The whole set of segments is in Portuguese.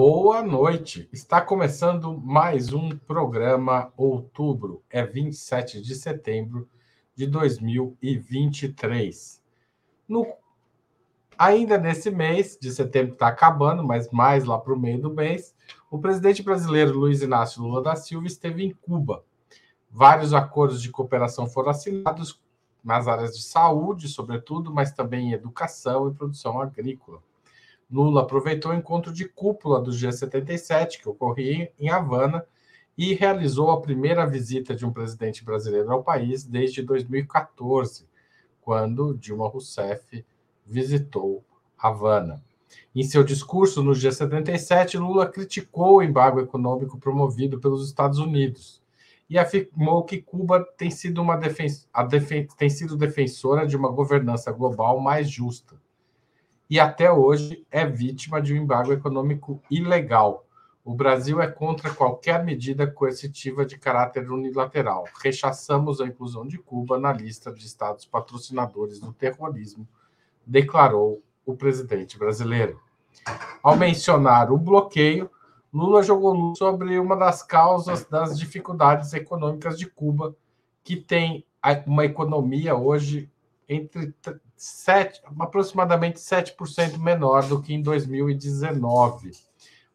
Boa noite. Está começando mais um programa Outubro. É 27 de setembro de 2023. No, ainda nesse mês de setembro está acabando, mas mais lá para o meio do mês, o presidente brasileiro Luiz Inácio Lula da Silva esteve em Cuba. Vários acordos de cooperação foram assinados nas áreas de saúde, sobretudo, mas também em educação e produção agrícola. Lula aproveitou o encontro de cúpula do G77, que ocorria em Havana, e realizou a primeira visita de um presidente brasileiro ao país desde 2014, quando Dilma Rousseff visitou Havana. Em seu discurso no G77, Lula criticou o embargo econômico promovido pelos Estados Unidos e afirmou que Cuba tem sido, uma defen defen tem sido defensora de uma governança global mais justa e até hoje é vítima de um embargo econômico ilegal. O Brasil é contra qualquer medida coercitiva de caráter unilateral. Rechaçamos a inclusão de Cuba na lista de estados patrocinadores do terrorismo, declarou o presidente brasileiro. Ao mencionar o bloqueio, Lula jogou luz sobre uma das causas das dificuldades econômicas de Cuba, que tem uma economia hoje entre 7, aproximadamente 7% menor do que em 2019.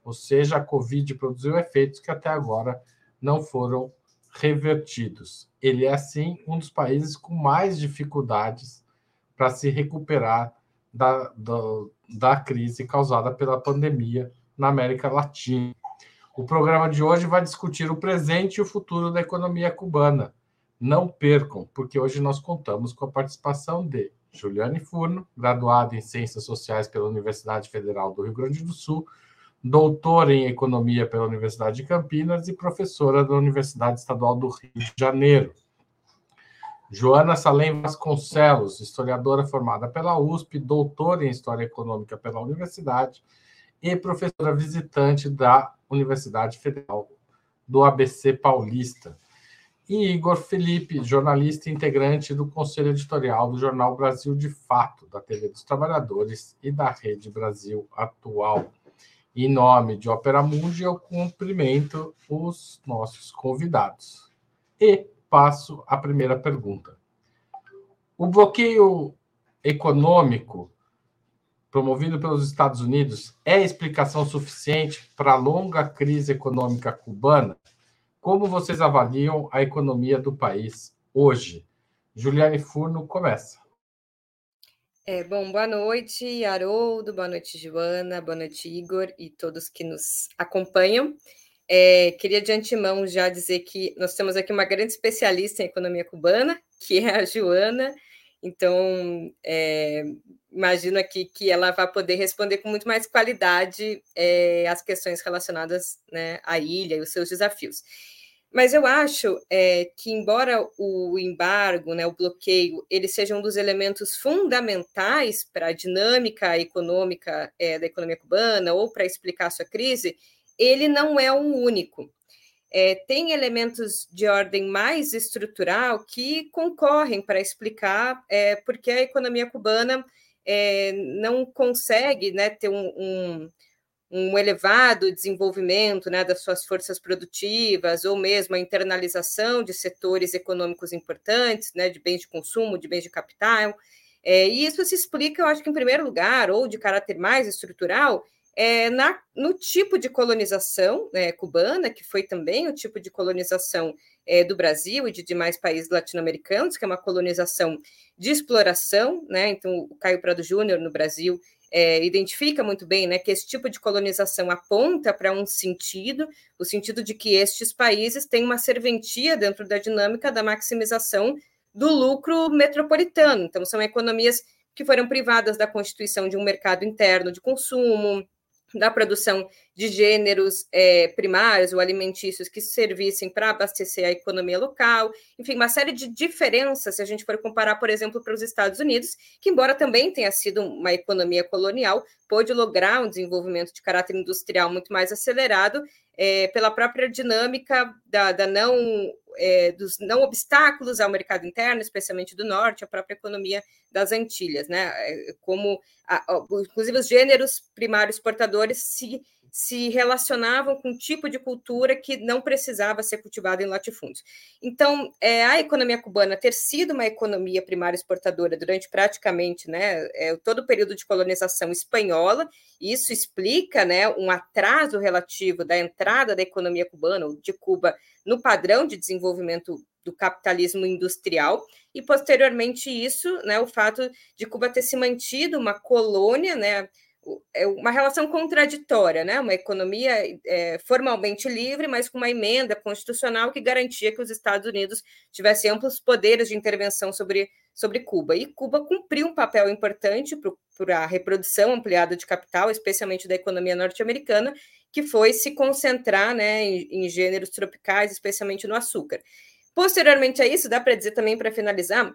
Ou seja, a Covid produziu efeitos que até agora não foram revertidos. Ele é, assim, um dos países com mais dificuldades para se recuperar da, da, da crise causada pela pandemia na América Latina. O programa de hoje vai discutir o presente e o futuro da economia cubana. Não percam, porque hoje nós contamos com a participação de Juliane Furno, graduada em Ciências Sociais pela Universidade Federal do Rio Grande do Sul, doutora em Economia pela Universidade de Campinas e professora da Universidade Estadual do Rio de Janeiro. Joana Salem Vasconcelos, historiadora formada pela USP, doutora em História Econômica pela Universidade e professora visitante da Universidade Federal do ABC Paulista e Igor Felipe, jornalista integrante do Conselho Editorial do Jornal Brasil de Fato, da TV dos Trabalhadores e da Rede Brasil Atual. Em nome de Opera Mundi, eu cumprimento os nossos convidados. E passo à primeira pergunta. O bloqueio econômico promovido pelos Estados Unidos é explicação suficiente para a longa crise econômica cubana? Como vocês avaliam a economia do país hoje? Juliane Furno começa. É, bom, boa noite, Haroldo, boa noite, Joana, boa noite, Igor e todos que nos acompanham. É, queria de antemão já dizer que nós temos aqui uma grande especialista em economia cubana, que é a Joana, então é, imagino aqui que ela vai poder responder com muito mais qualidade é, as questões relacionadas né, à ilha e os seus desafios. Mas eu acho é, que, embora o embargo, né, o bloqueio, ele seja um dos elementos fundamentais para a dinâmica econômica é, da economia cubana ou para explicar sua crise, ele não é o único. É, tem elementos de ordem mais estrutural que concorrem para explicar é, porque a economia cubana é, não consegue né, ter um, um um elevado desenvolvimento né, das suas forças produtivas, ou mesmo a internalização de setores econômicos importantes, né, de bens de consumo, de bens de capital. É, e isso se explica, eu acho que, em primeiro lugar, ou de caráter mais estrutural, é, na, no tipo de colonização né, cubana, que foi também o tipo de colonização é, do Brasil e de demais países latino-americanos, que é uma colonização de exploração. Né? Então, o Caio Prado Júnior, no Brasil, é, identifica muito bem né, que esse tipo de colonização aponta para um sentido, o sentido de que estes países têm uma serventia dentro da dinâmica da maximização do lucro metropolitano. Então, são economias que foram privadas da constituição de um mercado interno de consumo, da produção de gêneros é, primários ou alimentícios que servissem para abastecer a economia local, enfim, uma série de diferenças se a gente for comparar, por exemplo, para os Estados Unidos, que, embora também tenha sido uma economia colonial, pôde lograr um desenvolvimento de caráter industrial muito mais acelerado é, pela própria dinâmica da, da não é, dos não obstáculos ao mercado interno, especialmente do norte, a própria economia das Antilhas, né? É, como, a, inclusive, os gêneros primários exportadores se se relacionavam com um tipo de cultura que não precisava ser cultivada em latifúndios. Então, é, a economia cubana ter sido uma economia primária exportadora durante praticamente né, é, todo o período de colonização espanhola, isso explica né, um atraso relativo da entrada da economia cubana, ou de Cuba, no padrão de desenvolvimento do capitalismo industrial, e posteriormente isso, né, o fato de Cuba ter se mantido uma colônia, né, é uma relação contraditória, né? Uma economia é, formalmente livre, mas com uma emenda constitucional que garantia que os Estados Unidos tivessem amplos poderes de intervenção sobre, sobre Cuba. E Cuba cumpriu um papel importante para a reprodução ampliada de capital, especialmente da economia norte-americana, que foi se concentrar né, em, em gêneros tropicais, especialmente no açúcar. Posteriormente a isso, dá para dizer também, para finalizar,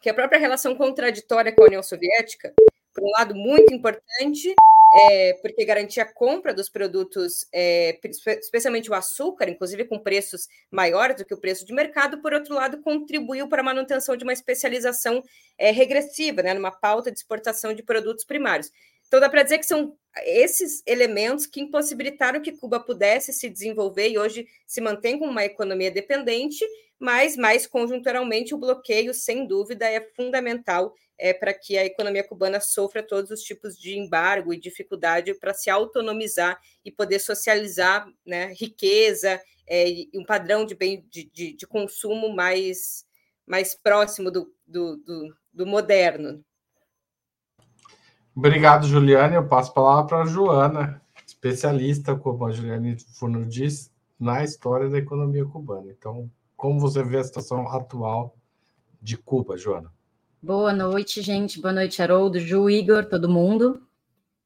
que a própria relação contraditória com a União Soviética por um lado, muito importante, é, porque garantia a compra dos produtos, é, especialmente o açúcar, inclusive com preços maiores do que o preço de mercado, por outro lado, contribuiu para a manutenção de uma especialização é, regressiva, né, numa pauta de exportação de produtos primários. Então, dá para dizer que são esses elementos que impossibilitaram que Cuba pudesse se desenvolver e hoje se mantém como uma economia dependente, mas mais conjunturalmente o bloqueio, sem dúvida, é fundamental é, para que a economia cubana sofra todos os tipos de embargo e dificuldade para se autonomizar e poder socializar né, riqueza é, e um padrão de, bem, de, de, de consumo mais, mais próximo do, do, do, do moderno. Obrigado, Juliane. Eu passo a palavra para a Joana, especialista, como a Juliane Furno diz, na história da economia cubana. Então, como você vê a situação atual de Cuba, Joana? Boa noite, gente. Boa noite, Haroldo, Ju, Igor, todo mundo.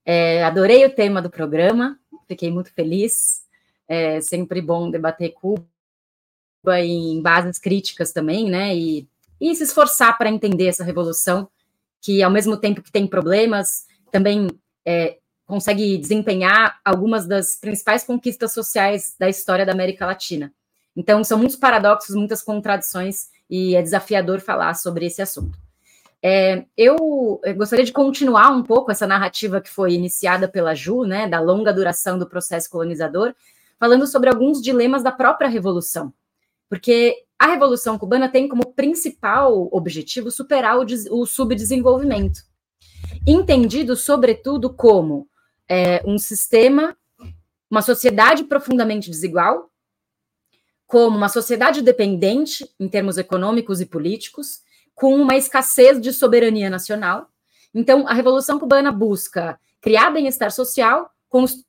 É, adorei o tema do programa, fiquei muito feliz. É sempre bom debater Cuba em bases críticas também, né? E, e se esforçar para entender essa revolução, que ao mesmo tempo que tem problemas, também é, consegue desempenhar algumas das principais conquistas sociais da história da América Latina. Então, são muitos paradoxos, muitas contradições, e é desafiador falar sobre esse assunto. É, eu, eu gostaria de continuar um pouco essa narrativa que foi iniciada pela Ju, né, da longa duração do processo colonizador, falando sobre alguns dilemas da própria revolução. Porque a Revolução Cubana tem como principal objetivo superar o, o subdesenvolvimento, entendido, sobretudo, como é, um sistema, uma sociedade profundamente desigual, como uma sociedade dependente em termos econômicos e políticos, com uma escassez de soberania nacional. Então, a Revolução Cubana busca criar bem-estar social,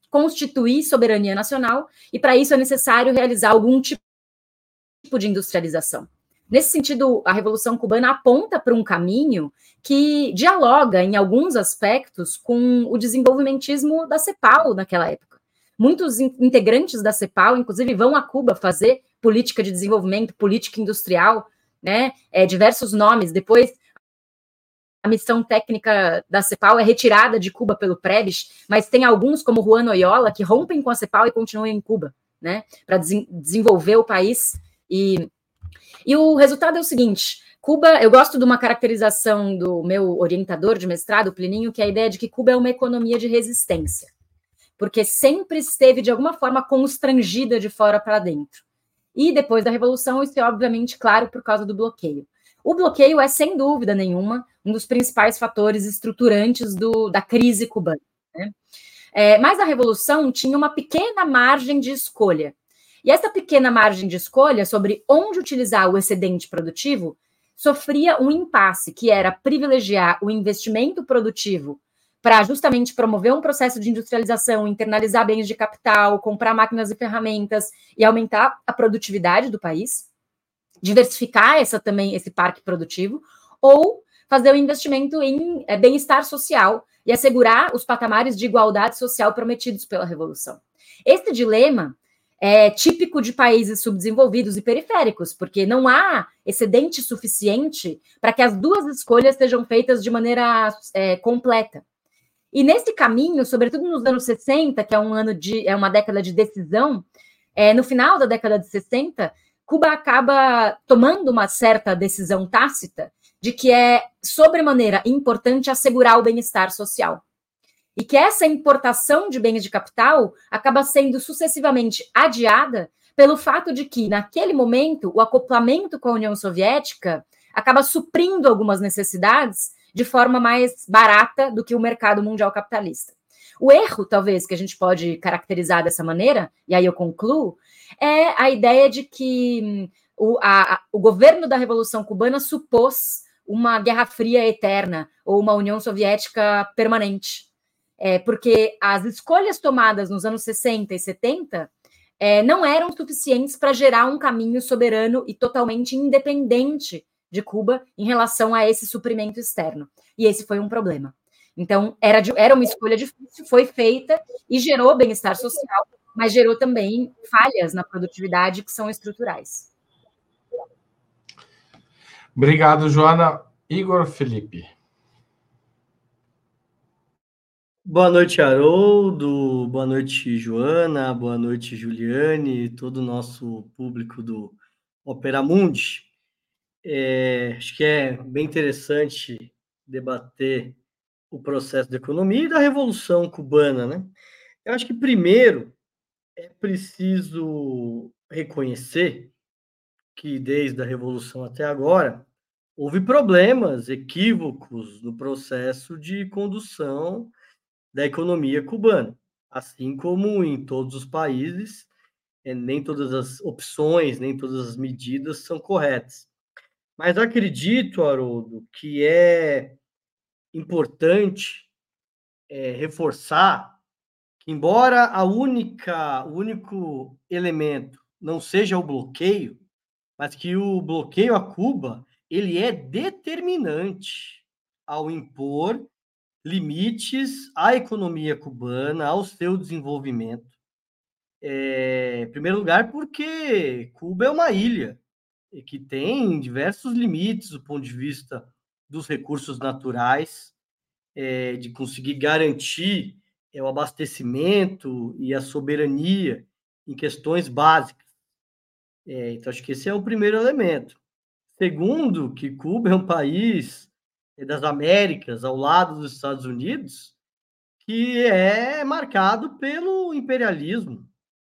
constituir soberania nacional, e para isso é necessário realizar algum tipo de industrialização. Nesse sentido, a Revolução Cubana aponta para um caminho que dialoga, em alguns aspectos, com o desenvolvimentismo da CEPAL naquela época. Muitos integrantes da CEPAL, inclusive, vão a Cuba fazer política de desenvolvimento, política industrial, né? É, diversos nomes. Depois, a missão técnica da CEPAL é retirada de Cuba pelo Prebisch, mas tem alguns, como Juan Oyola, que rompem com a CEPAL e continuam em Cuba, né? Para des desenvolver o país. E, e o resultado é o seguinte: Cuba, eu gosto de uma caracterização do meu orientador de mestrado, Plininho, que é a ideia de que Cuba é uma economia de resistência, porque sempre esteve de alguma forma constrangida de fora para dentro. E depois da Revolução, isso é obviamente claro por causa do bloqueio. O bloqueio é, sem dúvida nenhuma, um dos principais fatores estruturantes do, da crise cubana. Né? É, mas a Revolução tinha uma pequena margem de escolha. E essa pequena margem de escolha sobre onde utilizar o excedente produtivo sofria um impasse, que era privilegiar o investimento produtivo para justamente promover um processo de industrialização, internalizar bens de capital, comprar máquinas e ferramentas e aumentar a produtividade do país, diversificar essa também esse parque produtivo, ou fazer o um investimento em é, bem-estar social e assegurar os patamares de igualdade social prometidos pela revolução. Esse dilema é típico de países subdesenvolvidos e periféricos, porque não há excedente suficiente para que as duas escolhas sejam feitas de maneira é, completa. E nesse caminho, sobretudo nos anos 60, que é um ano de é uma década de decisão, é, no final da década de 60, Cuba acaba tomando uma certa decisão tácita de que é sobremaneira importante assegurar o bem-estar social. e que essa importação de bens de capital acaba sendo sucessivamente adiada pelo fato de que, naquele momento, o acoplamento com a União Soviética acaba suprindo algumas necessidades de forma mais barata do que o mercado mundial capitalista. O erro, talvez, que a gente pode caracterizar dessa maneira, e aí eu concluo, é a ideia de que hum, o, a, o governo da Revolução Cubana supôs uma Guerra Fria eterna ou uma União Soviética permanente. É, porque as escolhas tomadas nos anos 60 e 70 é, não eram suficientes para gerar um caminho soberano e totalmente independente de Cuba em relação a esse suprimento externo. E esse foi um problema. Então, era, de, era uma escolha difícil, foi feita e gerou bem-estar social, mas gerou também falhas na produtividade que são estruturais. Obrigado, Joana. Igor Felipe. Boa noite, Haroldo. Boa noite, Joana. Boa noite, Juliane, todo o nosso público do Opera Mundi. É, acho que é bem interessante debater o processo da economia e da Revolução Cubana, né? Eu acho que primeiro é preciso reconhecer que desde a Revolução até agora houve problemas, equívocos no processo de condução da economia cubana, assim como em todos os países, é, nem todas as opções, nem todas as medidas são corretas. Mas acredito, Haroldo, que é importante é, reforçar que, embora a única, o único elemento não seja o bloqueio, mas que o bloqueio a Cuba ele é determinante ao impor limites à economia cubana, ao seu desenvolvimento. É, em primeiro lugar, porque Cuba é uma ilha que tem diversos limites do ponto de vista dos recursos naturais, é, de conseguir garantir é, o abastecimento e a soberania em questões básicas. É, então, acho que esse é o primeiro elemento. Segundo, que Cuba é um país das Américas, ao lado dos Estados Unidos, que é marcado pelo imperialismo,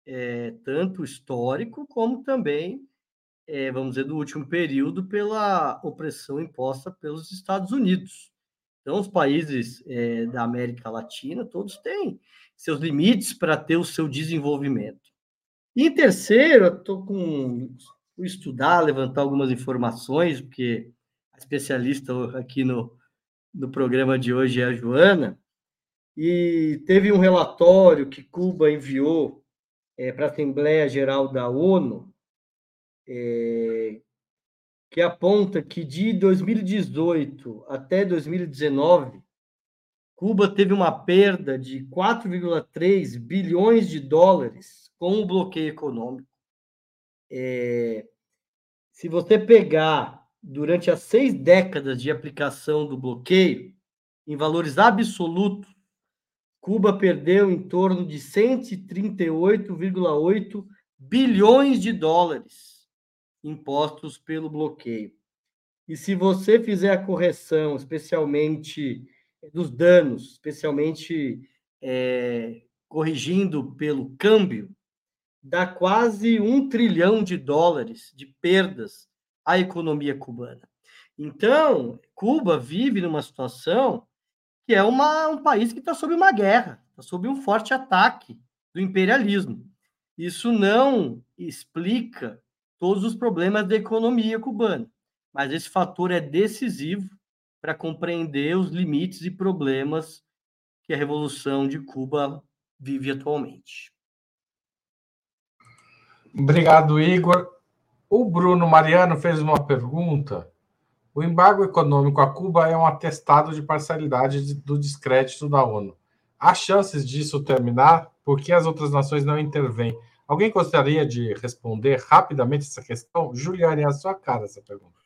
é, tanto histórico como também, é, vamos dizer, do último período, pela opressão imposta pelos Estados Unidos. Então, os países é, da América Latina, todos têm seus limites para ter o seu desenvolvimento. E em terceiro, estou com fui estudar, levantar algumas informações, porque a especialista aqui no, no programa de hoje é a Joana, e teve um relatório que Cuba enviou é, para a Assembleia Geral da ONU, é, que aponta que de 2018 até 2019, Cuba teve uma perda de 4,3 bilhões de dólares com o bloqueio econômico. É, se você pegar durante as seis décadas de aplicação do bloqueio, em valores absolutos, Cuba perdeu em torno de 138,8 bilhões de dólares impostos pelo bloqueio. E se você fizer a correção, especialmente dos danos, especialmente é, corrigindo pelo câmbio, dá quase um trilhão de dólares de perdas à economia cubana. Então, Cuba vive numa situação que é uma, um país que está sob uma guerra, está sob um forte ataque do imperialismo. Isso não explica todos os problemas da economia cubana, mas esse fator é decisivo para compreender os limites e problemas que a Revolução de Cuba vive atualmente. Obrigado, Igor. O Bruno Mariano fez uma pergunta. O embargo econômico a Cuba é um atestado de parcialidade do descrédito da ONU. Há chances disso terminar? Por que as outras nações não intervêm? Alguém gostaria de responder rapidamente essa questão? Juliane, é a sua cara essa pergunta.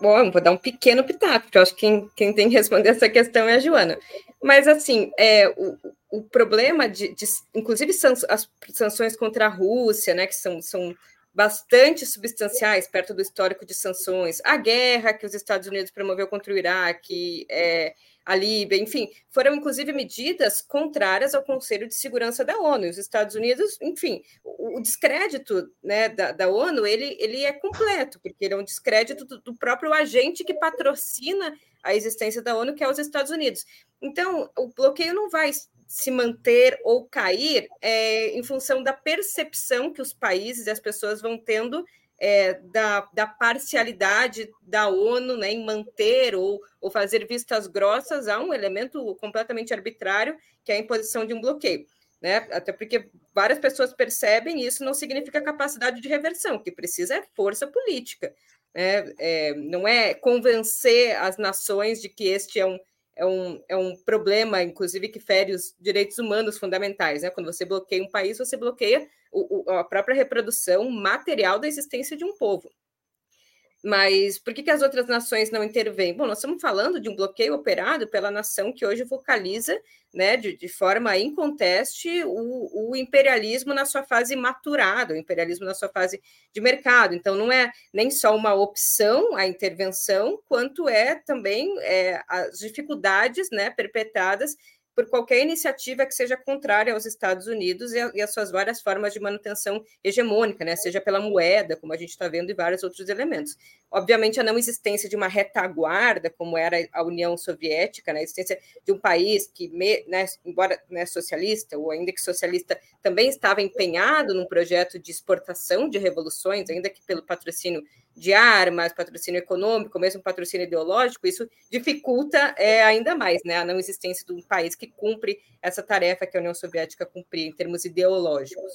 Bom, vou dar um pequeno pitaco, porque eu acho que quem, quem tem que responder essa questão é a Joana. Mas, assim, é, o, o problema de, de inclusive, as sanções contra a Rússia, né, que são, são bastante substanciais perto do histórico de sanções, a guerra que os Estados Unidos promoveu contra o Iraque, é, a Líbia, enfim, foram inclusive medidas contrárias ao Conselho de Segurança da ONU. Os Estados Unidos, enfim, o, o descrédito né, da, da, ONU ele, ele é completo, porque ele é um descrédito do, do próprio agente que patrocina a existência da ONU, que é os Estados Unidos. Então, o bloqueio não vai se manter ou cair é, em função da percepção que os países e as pessoas vão tendo é, da, da, parcialidade da ONU né, em manter ou, ou fazer vistas grossas a um elemento completamente arbitrário, que é a imposição de um bloqueio. Né? Até porque várias pessoas percebem isso não significa capacidade de reversão, o que precisa é força política. Né? É, não é convencer as nações de que este é um, é um, é um problema, inclusive, que fere os direitos humanos fundamentais. Né? Quando você bloqueia um país, você bloqueia o, o, a própria reprodução material da existência de um povo. Mas por que, que as outras nações não intervêm? Bom, nós estamos falando de um bloqueio operado pela nação que hoje vocaliza, né, de, de forma inconteste, o, o imperialismo na sua fase maturada, o imperialismo na sua fase de mercado. Então, não é nem só uma opção a intervenção, quanto é também é, as dificuldades né, perpetradas por qualquer iniciativa que seja contrária aos Estados Unidos e, a, e as suas várias formas de manutenção hegemônica, né? seja pela moeda, como a gente está vendo, e vários outros elementos. Obviamente, a não existência de uma retaguarda, como era a União Soviética, né? a existência de um país que, né, embora né, socialista, ou ainda que socialista, também estava empenhado num projeto de exportação de revoluções, ainda que pelo patrocínio de armas, patrocínio econômico, mesmo patrocínio ideológico, isso dificulta é, ainda mais né, a não existência de um país que cumpre essa tarefa que a União Soviética cumpria em termos ideológicos.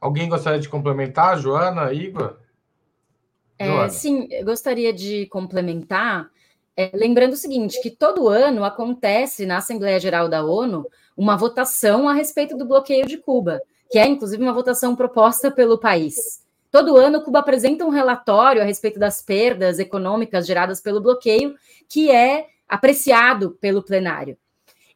Alguém gostaria de complementar, Joana, Igor? É, sim, eu gostaria de complementar, é, lembrando o seguinte, que todo ano acontece na Assembleia Geral da ONU uma votação a respeito do bloqueio de Cuba, que é inclusive uma votação proposta pelo país. Todo ano, Cuba apresenta um relatório a respeito das perdas econômicas geradas pelo bloqueio, que é apreciado pelo plenário.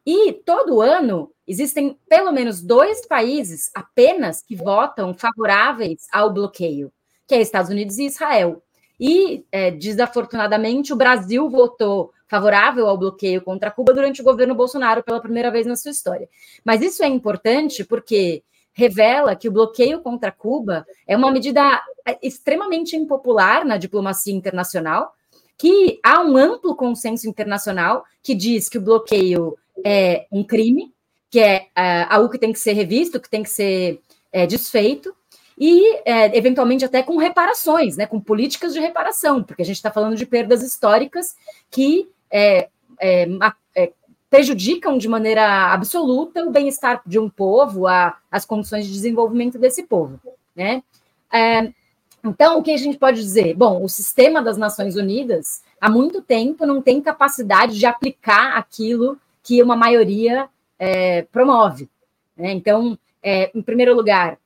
E todo ano existem pelo menos dois países apenas que votam favoráveis ao bloqueio, que é Estados Unidos e Israel. E, é, desafortunadamente, o Brasil votou favorável ao bloqueio contra Cuba durante o governo Bolsonaro pela primeira vez na sua história. Mas isso é importante porque revela que o bloqueio contra Cuba é uma medida extremamente impopular na diplomacia internacional, que há um amplo consenso internacional que diz que o bloqueio é um crime, que é, é algo que tem que ser revisto, que tem que ser é, desfeito, e é, eventualmente até com reparações, né, com políticas de reparação, porque a gente está falando de perdas históricas que é, é, é prejudicam de maneira absoluta o bem-estar de um povo, a, as condições de desenvolvimento desse povo, né? Então, o que a gente pode dizer? Bom, o sistema das Nações Unidas há muito tempo não tem capacidade de aplicar aquilo que uma maioria é, promove. Né? Então, é, em primeiro lugar,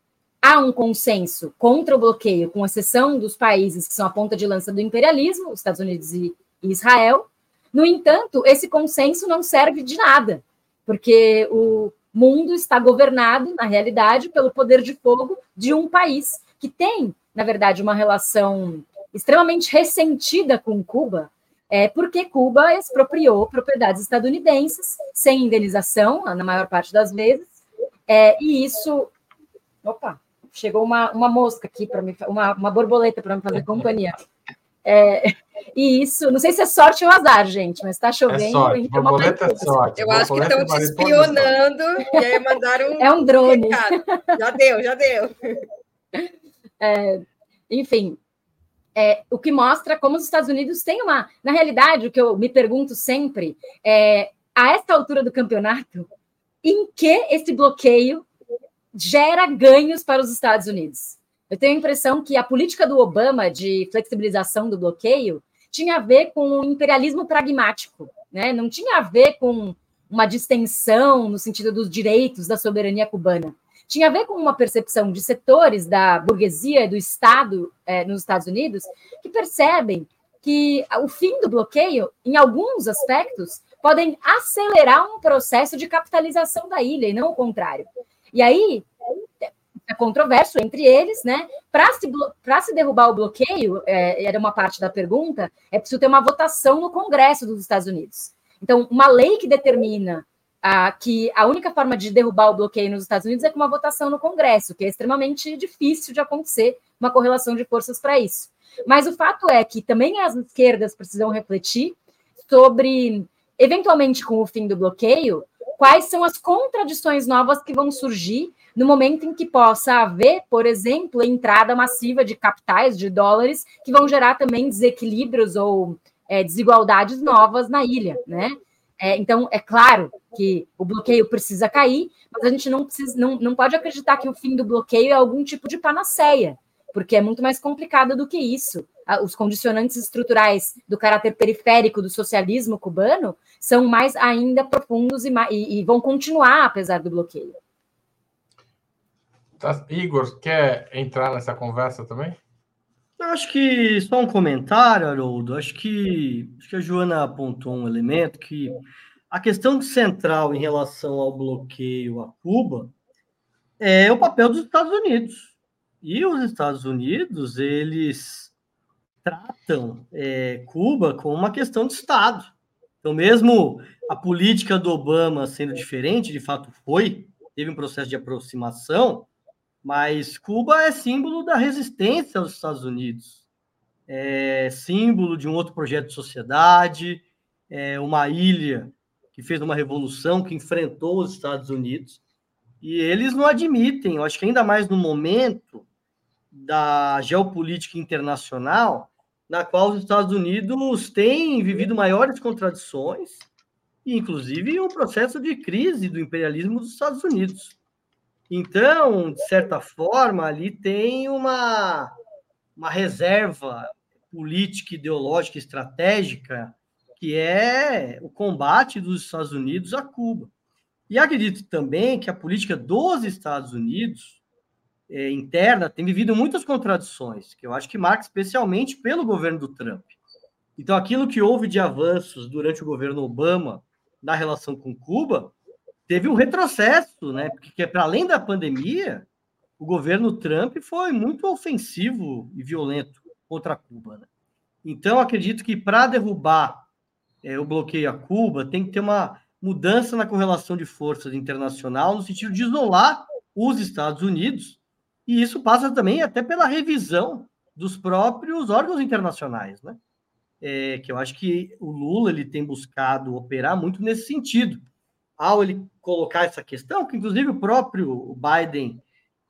há um consenso contra o bloqueio, com exceção dos países que são a ponta de lança do imperialismo, os Estados Unidos e Israel, no entanto, esse consenso não serve de nada, porque o mundo está governado, na realidade, pelo poder de fogo de um país que tem, na verdade, uma relação extremamente ressentida com Cuba, é porque Cuba expropriou propriedades estadunidenses sem indenização, na maior parte das vezes, é, e isso. Opa, chegou uma, uma mosca aqui para me uma, uma borboleta para me fazer companhia. É, e isso, não sei se é sorte ou azar, gente, mas está chovendo. É sorte, borboleta é sorte. Eu acho que estão te espionando e aí mandaram um. É um drone. Recado. Já deu, já deu. É, enfim, é, o que mostra como os Estados Unidos têm uma. Na realidade, o que eu me pergunto sempre é: a esta altura do campeonato, em que esse bloqueio gera ganhos para os Estados Unidos? Eu tenho a impressão que a política do Obama de flexibilização do bloqueio tinha a ver com o imperialismo pragmático, né? não tinha a ver com uma distensão no sentido dos direitos da soberania cubana. Tinha a ver com uma percepção de setores da burguesia e do Estado é, nos Estados Unidos que percebem que o fim do bloqueio, em alguns aspectos, podem acelerar um processo de capitalização da ilha e não o contrário. E aí, é controverso entre eles, né? Para se, se derrubar o bloqueio, é, era uma parte da pergunta, é preciso ter uma votação no Congresso dos Estados Unidos. Então, uma lei que determina que a única forma de derrubar o bloqueio nos Estados Unidos é com uma votação no Congresso, que é extremamente difícil de acontecer uma correlação de forças para isso. Mas o fato é que também as esquerdas precisam refletir sobre, eventualmente com o fim do bloqueio, quais são as contradições novas que vão surgir no momento em que possa haver, por exemplo, entrada massiva de capitais, de dólares, que vão gerar também desequilíbrios ou é, desigualdades novas na ilha, né? É, então, é claro que o bloqueio precisa cair, mas a gente não, precisa, não, não pode acreditar que o fim do bloqueio é algum tipo de panaceia, porque é muito mais complicado do que isso. Os condicionantes estruturais do caráter periférico do socialismo cubano são mais ainda profundos e, e, e vão continuar apesar do bloqueio. Tá, Igor, quer entrar nessa conversa também? Eu acho que só um comentário, Haroldo. Acho que, acho que a Joana apontou um elemento que a questão central em relação ao bloqueio a Cuba é o papel dos Estados Unidos. E os Estados Unidos, eles tratam é, Cuba como uma questão de Estado. Então, mesmo a política do Obama sendo diferente, de fato foi, teve um processo de aproximação, mas Cuba é símbolo da resistência aos Estados Unidos, é símbolo de um outro projeto de sociedade, é uma ilha que fez uma revolução, que enfrentou os Estados Unidos, e eles não admitem, eu acho que ainda mais no momento da geopolítica internacional, na qual os Estados Unidos têm vivido maiores contradições, inclusive um processo de crise do imperialismo dos Estados Unidos. Então, de certa forma, ali tem uma, uma reserva política, ideológica, estratégica, que é o combate dos Estados Unidos a Cuba. E acredito também que a política dos Estados Unidos é, interna tem vivido muitas contradições, que eu acho que marca especialmente pelo governo do Trump. Então, aquilo que houve de avanços durante o governo Obama na relação com Cuba teve um retrocesso, né? Porque para além da pandemia, o governo Trump foi muito ofensivo e violento contra Cuba. Né? Então, acredito que para derrubar é, o bloqueio a Cuba, tem que ter uma mudança na correlação de forças internacional, no sentido de isolar os Estados Unidos, e isso passa também até pela revisão dos próprios órgãos internacionais, né? É, que eu acho que o Lula ele tem buscado operar muito nesse sentido ao ele colocar essa questão, que inclusive o próprio Biden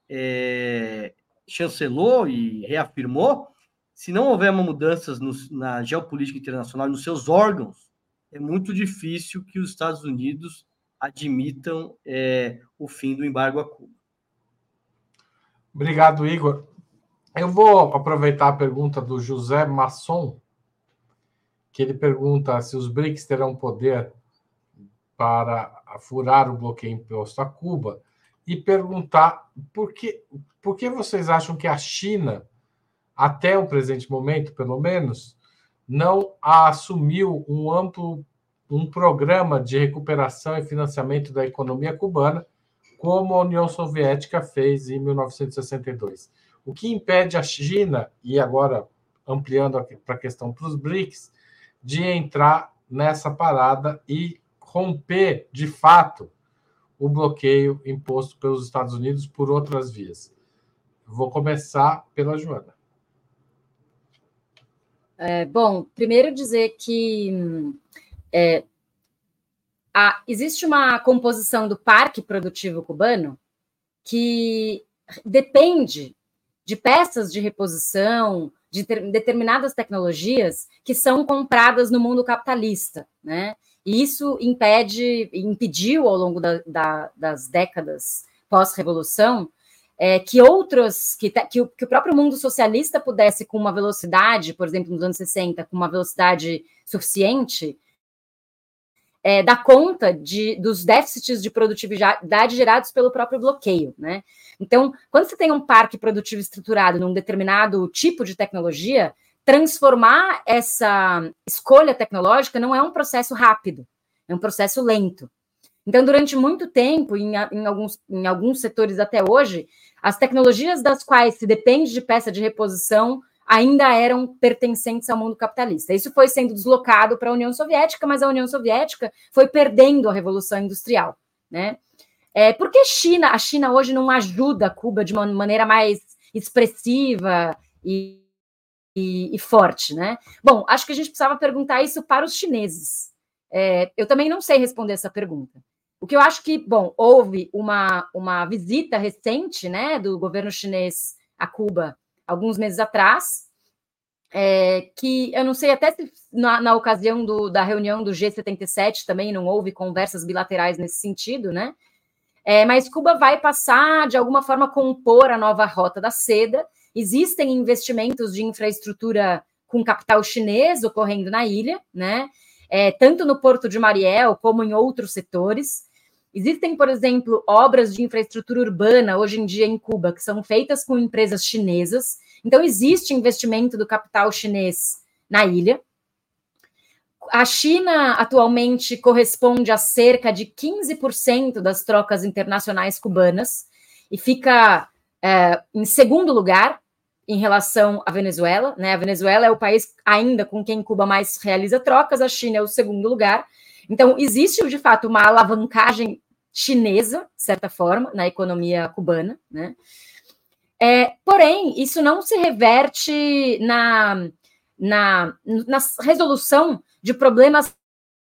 é, chancelou e reafirmou, se não houver uma mudanças no, na geopolítica internacional, nos seus órgãos, é muito difícil que os Estados Unidos admitam é, o fim do embargo a Cuba. Obrigado, Igor. Eu vou aproveitar a pergunta do José Masson, que ele pergunta se os BRICS terão poder para furar o bloqueio imposto a Cuba e perguntar por que, por que vocês acham que a China, até o presente momento, pelo menos, não assumiu um amplo um programa de recuperação e financiamento da economia cubana, como a União Soviética fez em 1962. O que impede a China, e agora ampliando para a questão para os BRICS, de entrar nessa parada e romper, de fato, o bloqueio imposto pelos Estados Unidos por outras vias. Vou começar pela Joana. É, bom, primeiro dizer que é, a, existe uma composição do parque produtivo cubano que depende de peças de reposição, de ter, determinadas tecnologias que são compradas no mundo capitalista, né? Isso impede, impediu ao longo da, da, das décadas pós-revolução é, que outros, que, que, o, que o próprio mundo socialista pudesse, com uma velocidade, por exemplo, nos anos 60, com uma velocidade suficiente, é, dar conta de, dos déficits de produtividade gerados pelo próprio bloqueio. Né? Então, quando você tem um parque produtivo estruturado num determinado tipo de tecnologia, transformar essa escolha tecnológica não é um processo rápido, é um processo lento. Então, durante muito tempo, em, em, alguns, em alguns setores até hoje, as tecnologias das quais se depende de peça de reposição ainda eram pertencentes ao mundo capitalista. Isso foi sendo deslocado para a União Soviética, mas a União Soviética foi perdendo a revolução industrial, né? É, por que China, a China hoje não ajuda Cuba de uma maneira mais expressiva e, e, e forte, né? Bom, acho que a gente precisava perguntar isso para os chineses. É, eu também não sei responder essa pergunta. O que eu acho que, bom, houve uma, uma visita recente, né, do governo chinês a Cuba alguns meses atrás, é, que eu não sei até se na, na ocasião do, da reunião do G77 também não houve conversas bilaterais nesse sentido, né? É, mas Cuba vai passar, de alguma forma, compor a nova rota da seda. Existem investimentos de infraestrutura com capital chinês ocorrendo na ilha, né? É, tanto no Porto de Mariel como em outros setores. Existem, por exemplo, obras de infraestrutura urbana hoje em dia em Cuba que são feitas com empresas chinesas. Então, existe investimento do capital chinês na ilha. A China atualmente corresponde a cerca de 15% das trocas internacionais cubanas e fica é, em segundo lugar em relação à Venezuela. Né? A Venezuela é o país ainda com quem Cuba mais realiza trocas, a China é o segundo lugar. Então, existe de fato uma alavancagem chinesa, de certa forma, na economia cubana, né? É, porém, isso não se reverte na, na, na resolução de problemas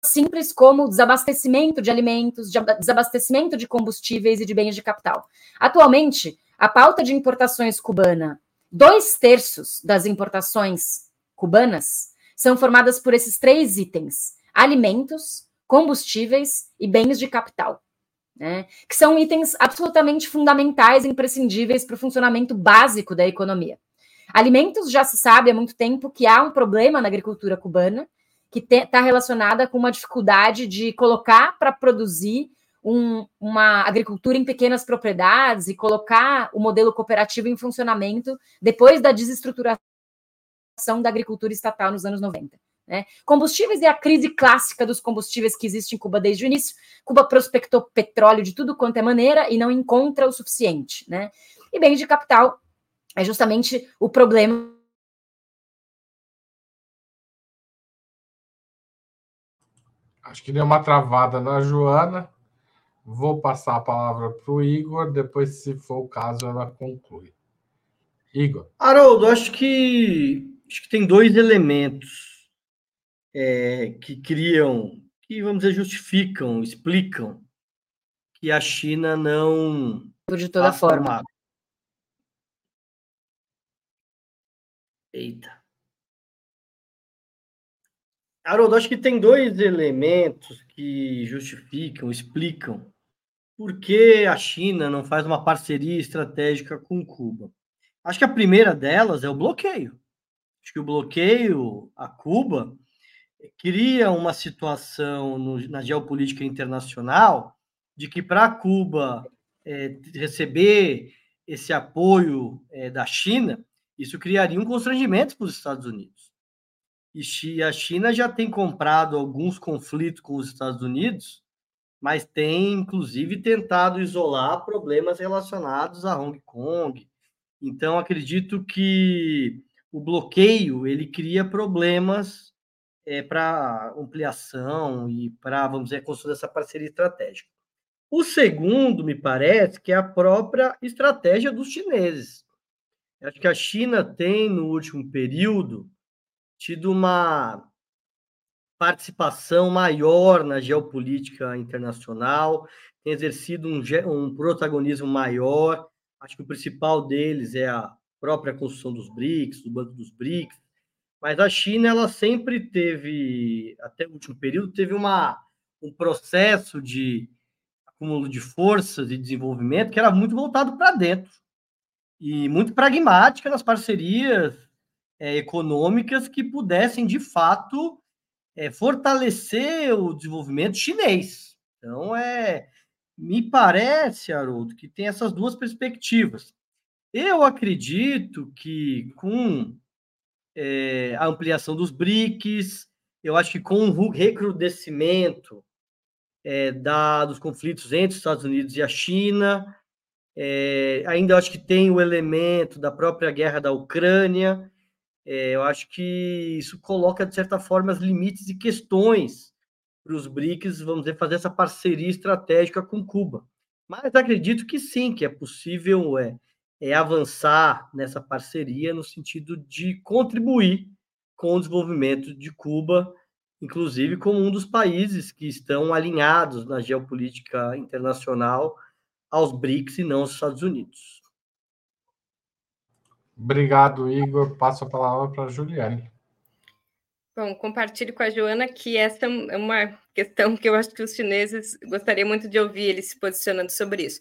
simples como desabastecimento de alimentos, de desabastecimento de combustíveis e de bens de capital. Atualmente, a pauta de importações cubana, dois terços das importações cubanas são formadas por esses três itens: alimentos, combustíveis e bens de capital. Né, que são itens absolutamente fundamentais e imprescindíveis para o funcionamento básico da economia. Alimentos já se sabe há muito tempo que há um problema na agricultura cubana que está relacionada com uma dificuldade de colocar para produzir um, uma agricultura em pequenas propriedades e colocar o modelo cooperativo em funcionamento depois da desestruturação da agricultura estatal nos anos 90. Né? Combustíveis é a crise clássica dos combustíveis que existe em Cuba desde o início. Cuba prospectou petróleo de tudo quanto é maneira e não encontra o suficiente. Né? E bens de capital é justamente o problema. Acho que deu uma travada na Joana. Vou passar a palavra para o Igor, depois, se for o caso, ela conclui. Igor. Haroldo, acho que, acho que tem dois elementos é, que criam, que vamos dizer, justificam, explicam que a China não. De toda forma. Eita. Haroldo, acho que tem dois elementos que justificam, explicam por que a China não faz uma parceria estratégica com Cuba. Acho que a primeira delas é o bloqueio. Acho que o bloqueio a Cuba cria uma situação no, na geopolítica internacional de que para Cuba é, receber esse apoio é, da China, isso criaria um constrangimento para os Estados Unidos. E a China já tem comprado alguns conflitos com os Estados Unidos, mas tem, inclusive, tentado isolar problemas relacionados a Hong Kong. Então, acredito que o bloqueio ele cria problemas é, para ampliação e para, vamos dizer, construir essa parceria estratégica. O segundo, me parece, que é a própria estratégia dos chineses. Acho que a China tem, no último período, tido uma participação maior na geopolítica internacional, tem exercido um, um protagonismo maior. Acho que o principal deles é a própria construção dos BRICS, do Banco dos BRICS, mas a China ela sempre teve, até o último período, teve uma, um processo de acúmulo de forças e desenvolvimento que era muito voltado para dentro e muito pragmática nas parcerias é, econômicas que pudessem, de fato, é, fortalecer o desenvolvimento chinês. Então, é, me parece, Haroldo, que tem essas duas perspectivas. Eu acredito que com é, a ampliação dos BRICS, eu acho que com o recrudescimento é, da, dos conflitos entre os Estados Unidos e a China. É, ainda acho que tem o elemento da própria guerra da Ucrânia. É, eu acho que isso coloca, de certa forma, as limites e questões para os BRICS, vamos dizer, fazer essa parceria estratégica com Cuba. Mas acredito que sim, que é possível é, é avançar nessa parceria no sentido de contribuir com o desenvolvimento de Cuba, inclusive como um dos países que estão alinhados na geopolítica internacional aos BRICS e não aos Estados Unidos. Obrigado, Igor. Passo a palavra para a Juliane. Bom, compartilho com a Joana que essa é uma questão que eu acho que os chineses gostariam muito de ouvir eles se posicionando sobre isso.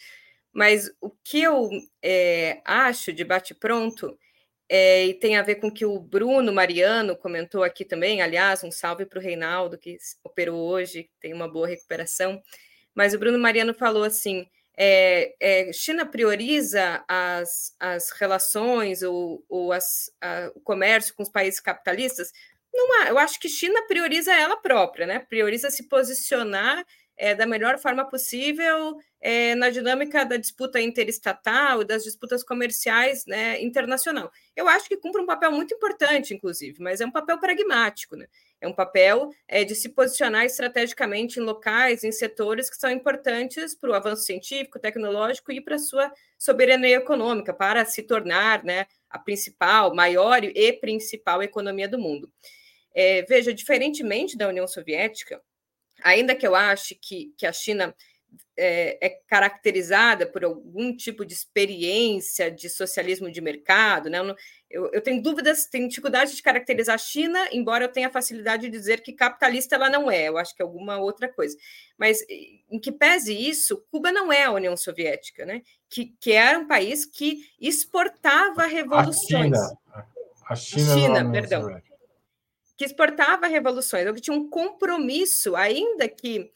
Mas o que eu é, acho de bate-pronto é, e tem a ver com o que o Bruno Mariano comentou aqui também. Aliás, um salve para o Reinaldo, que operou hoje, tem uma boa recuperação. Mas o Bruno Mariano falou assim: é, é, China prioriza as, as relações ou, ou as, a, o comércio com os países capitalistas? Não há, eu acho que China prioriza ela própria, né? Prioriza se posicionar é, da melhor forma possível é, na dinâmica da disputa interestatal e das disputas comerciais né, internacional. Eu acho que cumpre um papel muito importante, inclusive, mas é um papel pragmático, né? É um papel é, de se posicionar estrategicamente em locais, em setores que são importantes para o avanço científico, tecnológico e para a sua soberania econômica, para se tornar né, a principal, maior e principal economia do mundo. É, veja, diferentemente da União Soviética, ainda que eu ache que, que a China é, é, caracterizada por algum tipo de experiência de socialismo de mercado, né? Eu, eu, tenho dúvidas, tenho dificuldade de caracterizar a China, embora eu tenha facilidade de dizer que capitalista ela não é, eu acho que é alguma outra coisa. Mas em que pese isso, Cuba não é a União Soviética, né? Que, que era um país que exportava revoluções. A China, a China, China perdão. Soviética que exportava revoluções, ou que tinha um compromisso, ainda que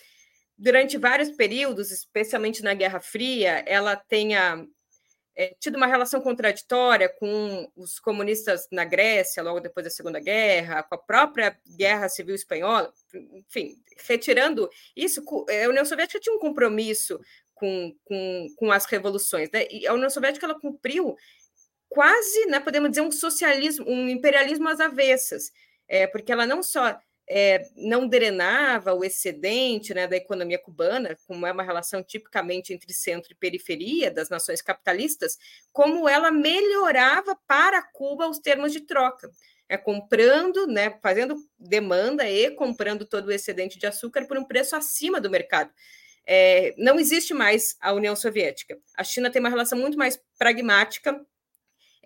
durante vários períodos, especialmente na Guerra Fria, ela tenha é, tido uma relação contraditória com os comunistas na Grécia, logo depois da Segunda Guerra, com a própria Guerra Civil Espanhola, enfim, retirando isso, a União Soviética tinha um compromisso com, com, com as revoluções, né? e a União Soviética ela cumpriu quase, né, podemos dizer, um socialismo, um imperialismo às avessas, é, porque ela não só é, não drenava o excedente né, da economia cubana, como é uma relação tipicamente entre centro e periferia das nações capitalistas, como ela melhorava para Cuba os termos de troca. É, comprando, né, fazendo demanda e comprando todo o excedente de açúcar por um preço acima do mercado. É, não existe mais a União Soviética. A China tem uma relação muito mais pragmática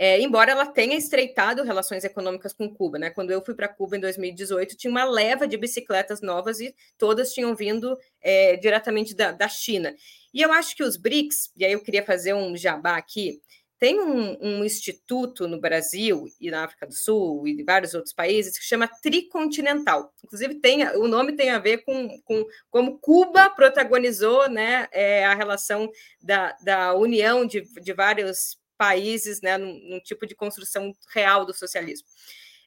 é, embora ela tenha estreitado relações econômicas com Cuba. Né? Quando eu fui para Cuba em 2018, tinha uma leva de bicicletas novas e todas tinham vindo é, diretamente da, da, China. E eu acho que os BRICS, e aí eu queria fazer um jabá aqui, tem um, um instituto no Brasil e na África do Sul e em vários outros países que chama Tricontinental. Inclusive, tem, o nome tem a ver com, com como Cuba protagonizou né, é, a relação da, da união de, de vários países, né, num, num tipo de construção real do socialismo.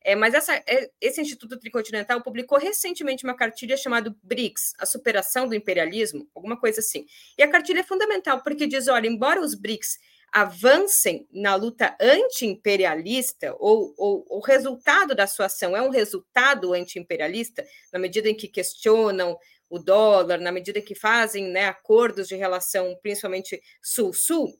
É, mas essa, é, esse Instituto Tricontinental publicou recentemente uma cartilha chamada BRICS, a superação do imperialismo, alguma coisa assim. E a cartilha é fundamental porque diz: olha, embora os BRICS avancem na luta anti-imperialista, ou, ou o resultado da sua ação é um resultado anti-imperialista, na medida em que questionam o dólar, na medida que fazem né, acordos de relação, principalmente sul-sul,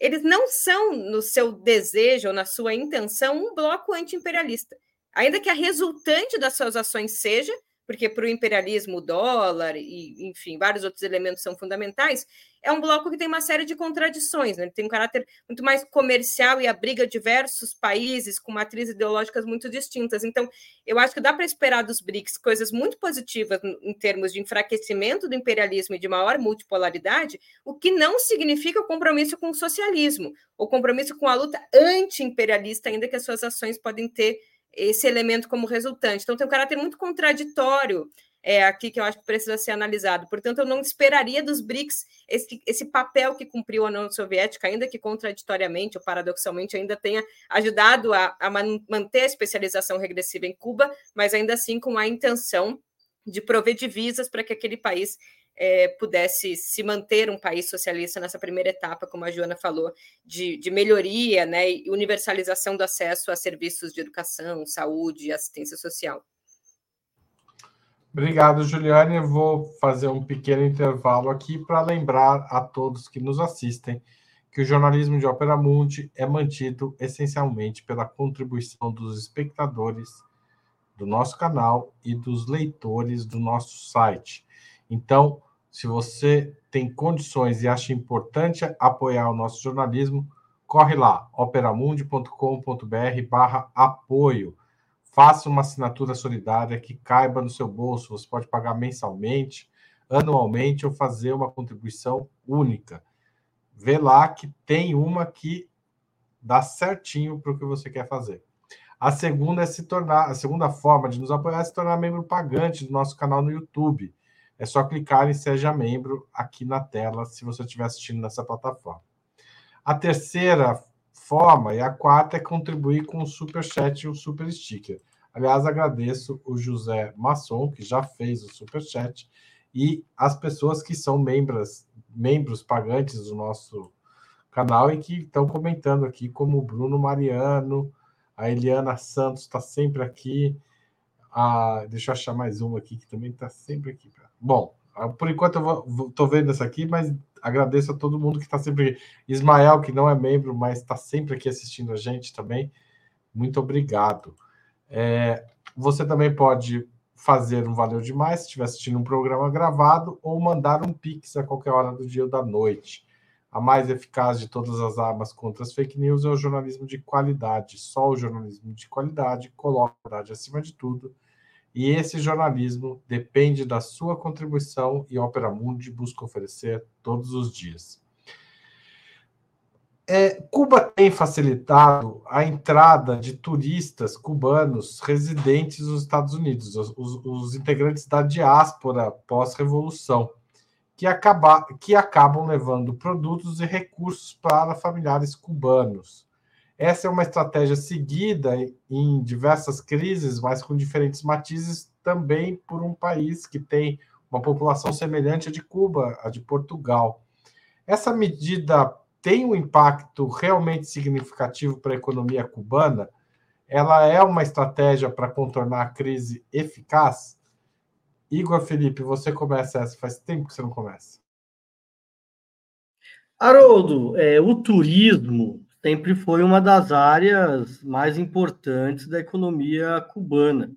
eles não são, no seu desejo ou na sua intenção, um bloco anti-imperialista. Ainda que a resultante das suas ações seja porque para o imperialismo o dólar e, enfim, vários outros elementos são fundamentais, é um bloco que tem uma série de contradições, né? Ele tem um caráter muito mais comercial e abriga diversos países com matrizes ideológicas muito distintas. Então, eu acho que dá para esperar dos BRICS coisas muito positivas em termos de enfraquecimento do imperialismo e de maior multipolaridade, o que não significa o compromisso com o socialismo, ou compromisso com a luta anti-imperialista, ainda que as suas ações podem ter esse elemento como resultante. Então, tem um caráter muito contraditório é, aqui que eu acho que precisa ser analisado. Portanto, eu não esperaria dos BRICS esse, esse papel que cumpriu a União Soviética, ainda que contraditoriamente ou paradoxalmente ainda tenha ajudado a, a manter a especialização regressiva em Cuba, mas ainda assim com a intenção de prover divisas para que aquele país é, pudesse se manter um país socialista nessa primeira etapa, como a Joana falou, de, de melhoria né, e universalização do acesso a serviços de educação, saúde e assistência social. Obrigado, Juliane. Eu vou fazer um pequeno intervalo aqui para lembrar a todos que nos assistem que o jornalismo de Ópera Mundi é mantido essencialmente pela contribuição dos espectadores do nosso canal e dos leitores do nosso site. Então, se você tem condições e acha importante apoiar o nosso jornalismo, corre lá, operamundi.com.br barra apoio. Faça uma assinatura solidária que caiba no seu bolso. Você pode pagar mensalmente, anualmente ou fazer uma contribuição única. Vê lá que tem uma que dá certinho para o que você quer fazer. A segunda é se tornar, a segunda forma de nos apoiar é se tornar membro pagante do nosso canal no YouTube. É só clicar em Seja Membro aqui na tela, se você estiver assistindo nessa plataforma. A terceira forma e a quarta é contribuir com o Super Chat e o Super Sticker. Aliás, agradeço o José Masson, que já fez o Super Chat, e as pessoas que são membros, membros pagantes do nosso canal e que estão comentando aqui, como o Bruno Mariano, a Eliana Santos está sempre aqui. A, deixa eu achar mais uma aqui que também está sempre aqui. Bom, por enquanto eu estou vendo essa aqui, mas agradeço a todo mundo que está sempre aqui. Ismael, que não é membro, mas está sempre aqui assistindo a gente também. Muito obrigado. É, você também pode fazer um Valeu Demais se estiver assistindo um programa gravado ou mandar um Pix a qualquer hora do dia ou da noite. A mais eficaz de todas as armas contra as fake news é o jornalismo de qualidade. Só o jornalismo de qualidade coloca a verdade acima de tudo. E esse jornalismo depende da sua contribuição e Opera Mundi busca oferecer todos os dias. É, Cuba tem facilitado a entrada de turistas cubanos residentes nos Estados Unidos, os, os integrantes da diáspora pós-revolução que, acaba, que acabam levando produtos e recursos para familiares cubanos. Essa é uma estratégia seguida em diversas crises, mas com diferentes matizes, também por um país que tem uma população semelhante à de Cuba, a de Portugal. Essa medida tem um impacto realmente significativo para a economia cubana? Ela é uma estratégia para contornar a crise eficaz? Igor Felipe, você começa essa, faz tempo que você não começa. Haroldo, é, o turismo sempre foi uma das áreas mais importantes da economia cubana.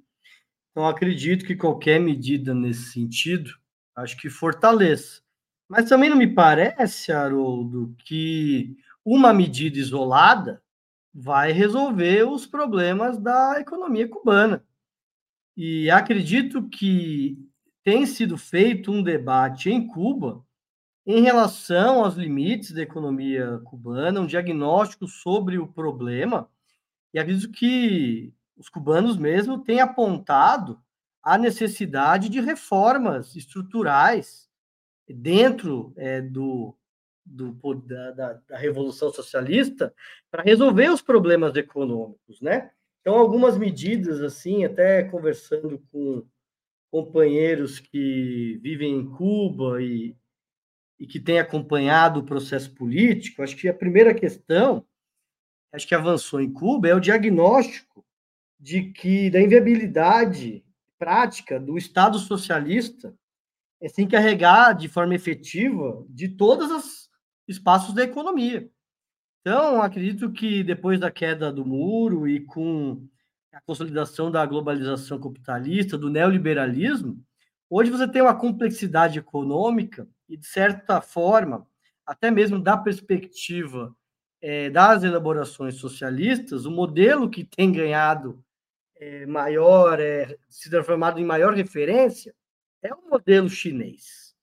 Então, acredito que qualquer medida nesse sentido, acho que fortaleça. Mas também não me parece, Haroldo, que uma medida isolada vai resolver os problemas da economia cubana. E acredito que tem sido feito um debate em Cuba em relação aos limites da economia cubana, um diagnóstico sobre o problema, e acredito que os cubanos mesmo têm apontado a necessidade de reformas estruturais dentro é, do, do da, da, da, Revolução Socialista para resolver os problemas econômicos, né? Então, algumas medidas, assim, até conversando com companheiros que vivem em Cuba e, e que têm acompanhado o processo político, acho que a primeira questão, acho que avançou em Cuba, é o diagnóstico de que da inviabilidade prática do Estado socialista é se encarregar de forma efetiva de todos os espaços da economia. Então, acredito que depois da queda do muro e com a consolidação da globalização capitalista, do neoliberalismo, hoje você tem uma complexidade econômica e, de certa forma, até mesmo da perspectiva é, das elaborações socialistas, o modelo que tem ganhado é, maior, é, se transformado em maior referência, é o modelo chinês.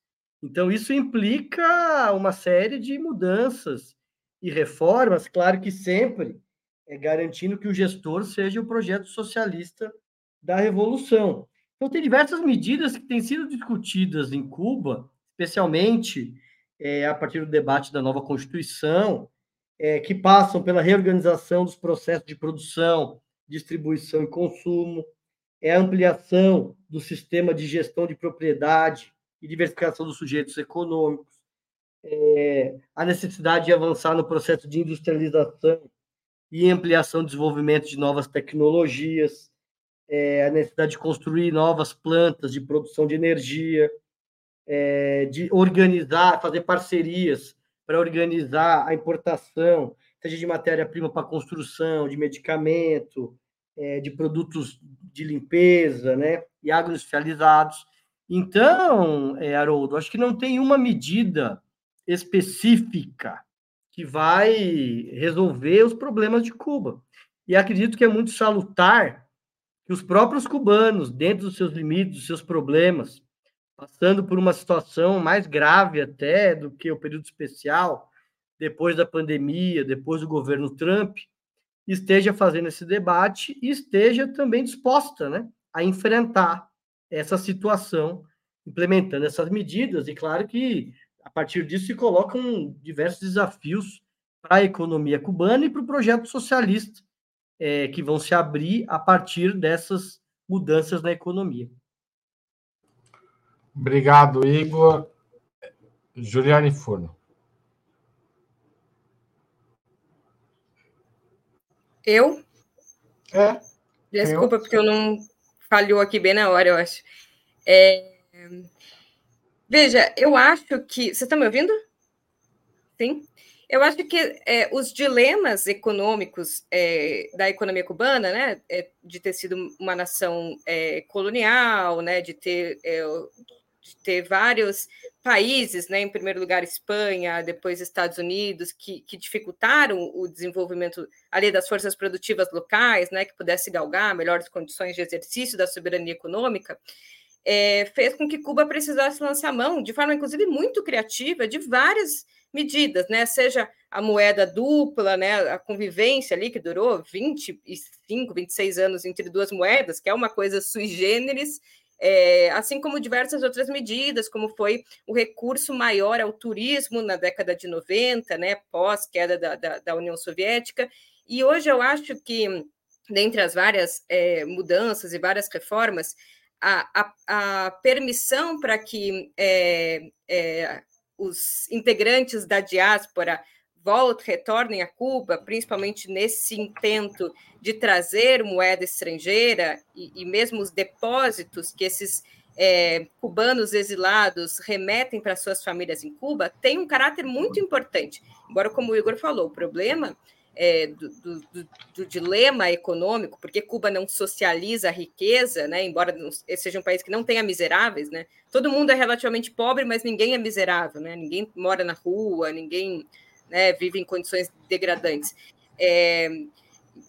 Então, isso implica uma série de mudanças e reformas, claro que sempre é, garantindo que o gestor seja o projeto socialista da revolução. Então, tem diversas medidas que têm sido discutidas em Cuba, especialmente é, a partir do debate da nova Constituição, é, que passam pela reorganização dos processos de produção, distribuição e consumo, é a ampliação do sistema de gestão de propriedade e diversificação dos sujeitos econômicos, é, a necessidade de avançar no processo de industrialização e ampliação e desenvolvimento de novas tecnologias, é, a necessidade de construir novas plantas de produção de energia, é, de organizar, fazer parcerias para organizar a importação, seja de matéria-prima para construção, de medicamento, é, de produtos de limpeza, né, e agroindustrializados. Então, é, Haroldo, acho que não tem uma medida específica que vai resolver os problemas de Cuba. E acredito que é muito salutar que os próprios cubanos, dentro dos seus limites, dos seus problemas, passando por uma situação mais grave até do que o período especial, depois da pandemia, depois do governo Trump, esteja fazendo esse debate e esteja também disposta né, a enfrentar essa situação, implementando essas medidas. E claro que, a partir disso, se colocam diversos desafios para a economia cubana e para o projeto socialista, é, que vão se abrir a partir dessas mudanças na economia. Obrigado, Igor. Juliane Furno. Eu? É. Desculpa, eu. porque eu não falhou aqui bem na hora, eu acho. É... Veja, eu acho que. Você está me ouvindo? Sim. Eu acho que é, os dilemas econômicos é, da economia cubana, né, é, de ter sido uma nação é, colonial, né, de ter, é, de ter vários países, né, em primeiro lugar Espanha, depois Estados Unidos, que, que dificultaram o desenvolvimento ali das forças produtivas locais, né, que pudesse galgar melhores condições de exercício da soberania econômica, é, fez com que Cuba precisasse lançar mão, de forma inclusive muito criativa, de várias medidas, né? Seja a moeda dupla, né? A convivência ali que durou 25, 26 anos entre duas moedas, que é uma coisa sui generis, é, assim como diversas outras medidas, como foi o recurso maior ao turismo na década de 90, né? Pós queda da, da, da União Soviética. E hoje eu acho que, dentre as várias é, mudanças e várias reformas, a, a, a permissão para que é, é, os integrantes da diáspora voltem, retornem a Cuba, principalmente nesse intento de trazer moeda estrangeira e, e mesmo os depósitos que esses é, cubanos exilados remetem para suas famílias em Cuba, tem um caráter muito importante. Embora, como o Igor falou, o problema é, do, do, do, dilema econômico, porque Cuba não socializa a riqueza, né, embora seja um país que não tenha miseráveis, né, todo mundo é relativamente pobre, mas ninguém é miserável, né, ninguém mora na rua, ninguém né, vive em condições degradantes. É,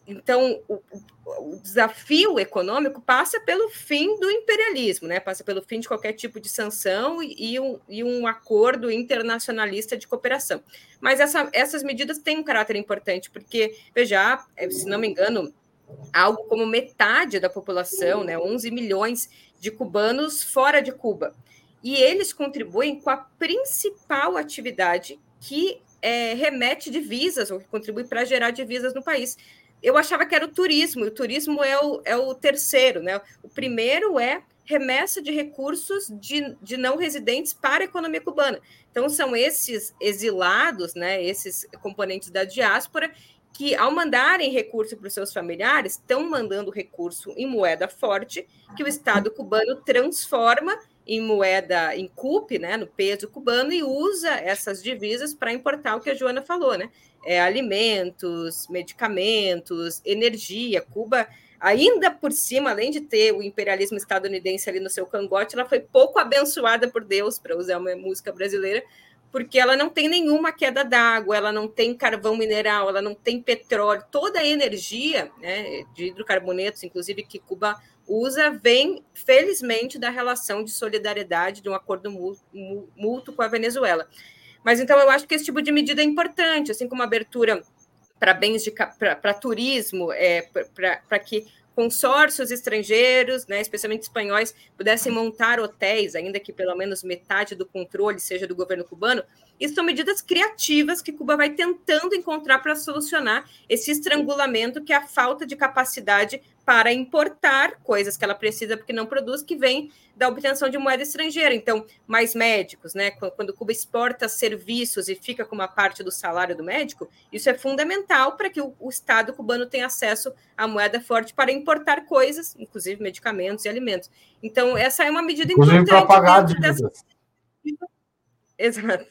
então, o, o, desafio econômico passa pelo fim do imperialismo, né? passa pelo fim de qualquer tipo de sanção e, e, um, e um, acordo internacionalista de cooperação. Mas essa, essas medidas têm um caráter importante, porque, veja, é, se não me engano, algo como metade da população, né, 11 milhões de cubanos fora de Cuba. E eles contribuem com a principal atividade que é, remete divisas, ou que contribui para gerar divisas no país, eu achava que era o turismo, e o turismo é o, é o terceiro, né? O primeiro é remessa de recursos de, de não residentes para a economia cubana. Então, são esses exilados, né, esses componentes da diáspora, que, ao mandarem recurso para os seus familiares, estão mandando recurso em moeda forte, que o Estado cubano transforma em moeda, em CUP, né, no peso cubano, e usa essas divisas para importar o que a Joana falou, né? É, alimentos, medicamentos, energia. Cuba, ainda por cima, além de ter o imperialismo estadunidense ali no seu cangote, ela foi pouco abençoada por Deus, para usar uma música brasileira, porque ela não tem nenhuma queda d'água, ela não tem carvão mineral, ela não tem petróleo, toda a energia né, de hidrocarbonetos, inclusive que Cuba usa vem, felizmente, da relação de solidariedade, de um acordo mútuo com a Venezuela. Mas então eu acho que esse tipo de medida é importante, assim como abertura para bens de para turismo, é, para que consórcios estrangeiros, né, especialmente espanhóis, pudessem montar hotéis, ainda que pelo menos metade do controle seja do governo cubano. Isso são medidas criativas que Cuba vai tentando encontrar para solucionar esse estrangulamento que é a falta de capacidade para importar coisas que ela precisa porque não produz, que vem da obtenção de moeda estrangeira. Então, mais médicos, né? Quando Cuba exporta serviços e fica com uma parte do salário do médico, isso é fundamental para que o, o Estado cubano tenha acesso à moeda forte para importar coisas, inclusive medicamentos e alimentos. Então, essa é uma medida inclusive importante. Para pagar. Exato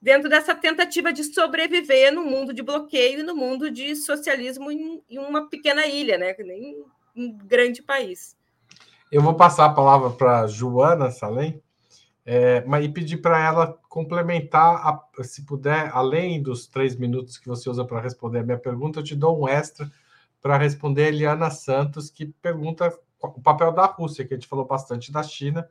dentro dessa tentativa de sobreviver no mundo de bloqueio e no mundo de socialismo em, em uma pequena ilha, né? Nem um grande país. Eu vou passar a palavra para Joana Salem, é, mas e pedir para ela complementar, a, se puder, além dos três minutos que você usa para responder a minha pergunta, eu te dou um extra para responder a Eliana Santos, que pergunta o papel da Rússia, que a gente falou bastante da China,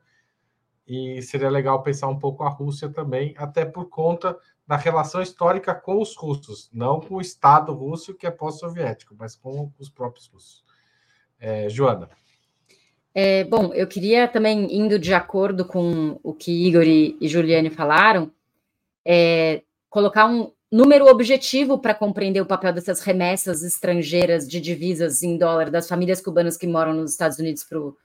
e seria legal pensar um pouco a Rússia também, até por conta da relação histórica com os russos, não com o Estado russo, que é pós-soviético, mas com os próprios russos. É, Joana. É, bom, eu queria também, indo de acordo com o que Igor e, Juliane falaram, é, colocar um número objetivo para compreender o papel dessas remessas estrangeiras de divisas em dólar das famílias cubanas que moram nos Estados Unidos para o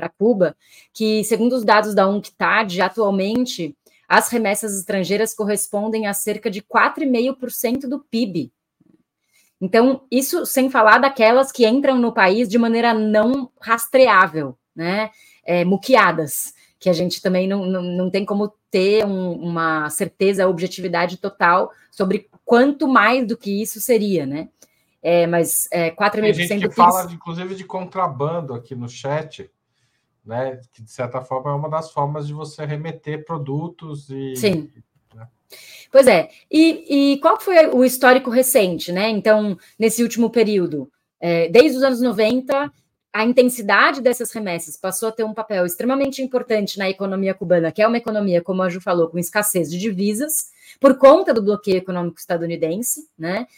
para Cuba, que, segundo os dados da UNCTAD, atualmente as remessas estrangeiras correspondem a cerca de 4,5% do PIB. Então, isso sem falar daquelas que entram no país de maneira não rastreável, né? É, muqueadas, que a gente também não, não, não tem como ter um, uma certeza, objetividade total sobre quanto mais do que isso seria, né? É, mas é, 4,5% Tem gente que fala, inclusive, de contrabando aqui no chat né? Que de certa forma é uma das formas de você remeter produtos e. Sim. Né? Pois é. E, e, qual foi o histórico recente, né? Então, nesse último período, é, desde os anos 90, a intensidade dessas remessas passou a ter um papel extremamente importante na economia cubana, que é uma economia, como a Ju falou, com escassez de divisas, por conta do bloqueio econômico estadunidense, né?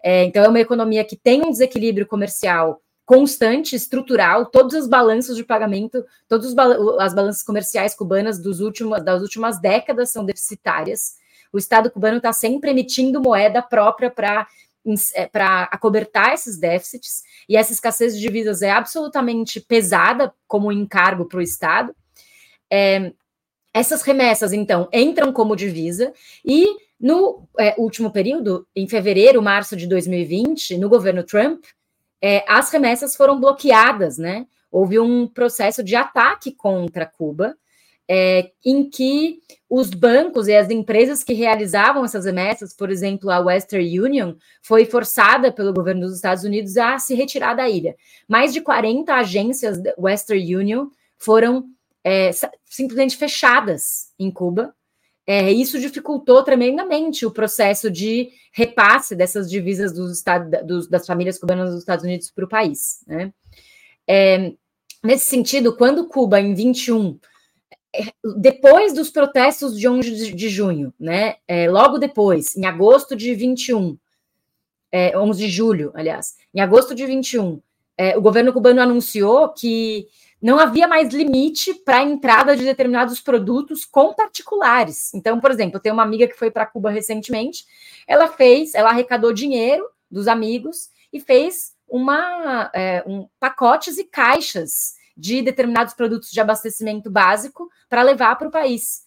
É, então, é uma economia que tem um desequilíbrio comercial constante, estrutural, todos os balanços de pagamento, todas as balanças comerciais cubanas dos últimos, das últimas décadas são deficitárias. O Estado cubano está sempre emitindo moeda própria para é, para acobertar esses déficits, e essa escassez de divisas é absolutamente pesada como encargo para o Estado. É, essas remessas, então, entram como divisa, e no é, último período, em fevereiro, março de 2020, no governo Trump, é, as remessas foram bloqueadas, né? Houve um processo de ataque contra Cuba, é, em que os bancos e as empresas que realizavam essas remessas, por exemplo, a Western Union, foi forçada pelo governo dos Estados Unidos a se retirar da ilha. Mais de 40 agências da Western Union foram é, simplesmente fechadas em Cuba, é, isso dificultou tremendamente o processo de repasse dessas divisas dos dos, das famílias cubanas dos Estados Unidos para o país. Né? É, nesse sentido, quando Cuba, em 21, é, depois dos protestos de 11 de, de junho, né, é, logo depois, em agosto de 21, é, 11 de julho, aliás, em agosto de 21, é, o governo cubano anunciou que não havia mais limite para a entrada de determinados produtos com particulares. Então, por exemplo, eu tenho uma amiga que foi para Cuba recentemente, ela fez, ela arrecadou dinheiro dos amigos e fez uma é, um, pacotes e caixas de determinados produtos de abastecimento básico para levar para o país.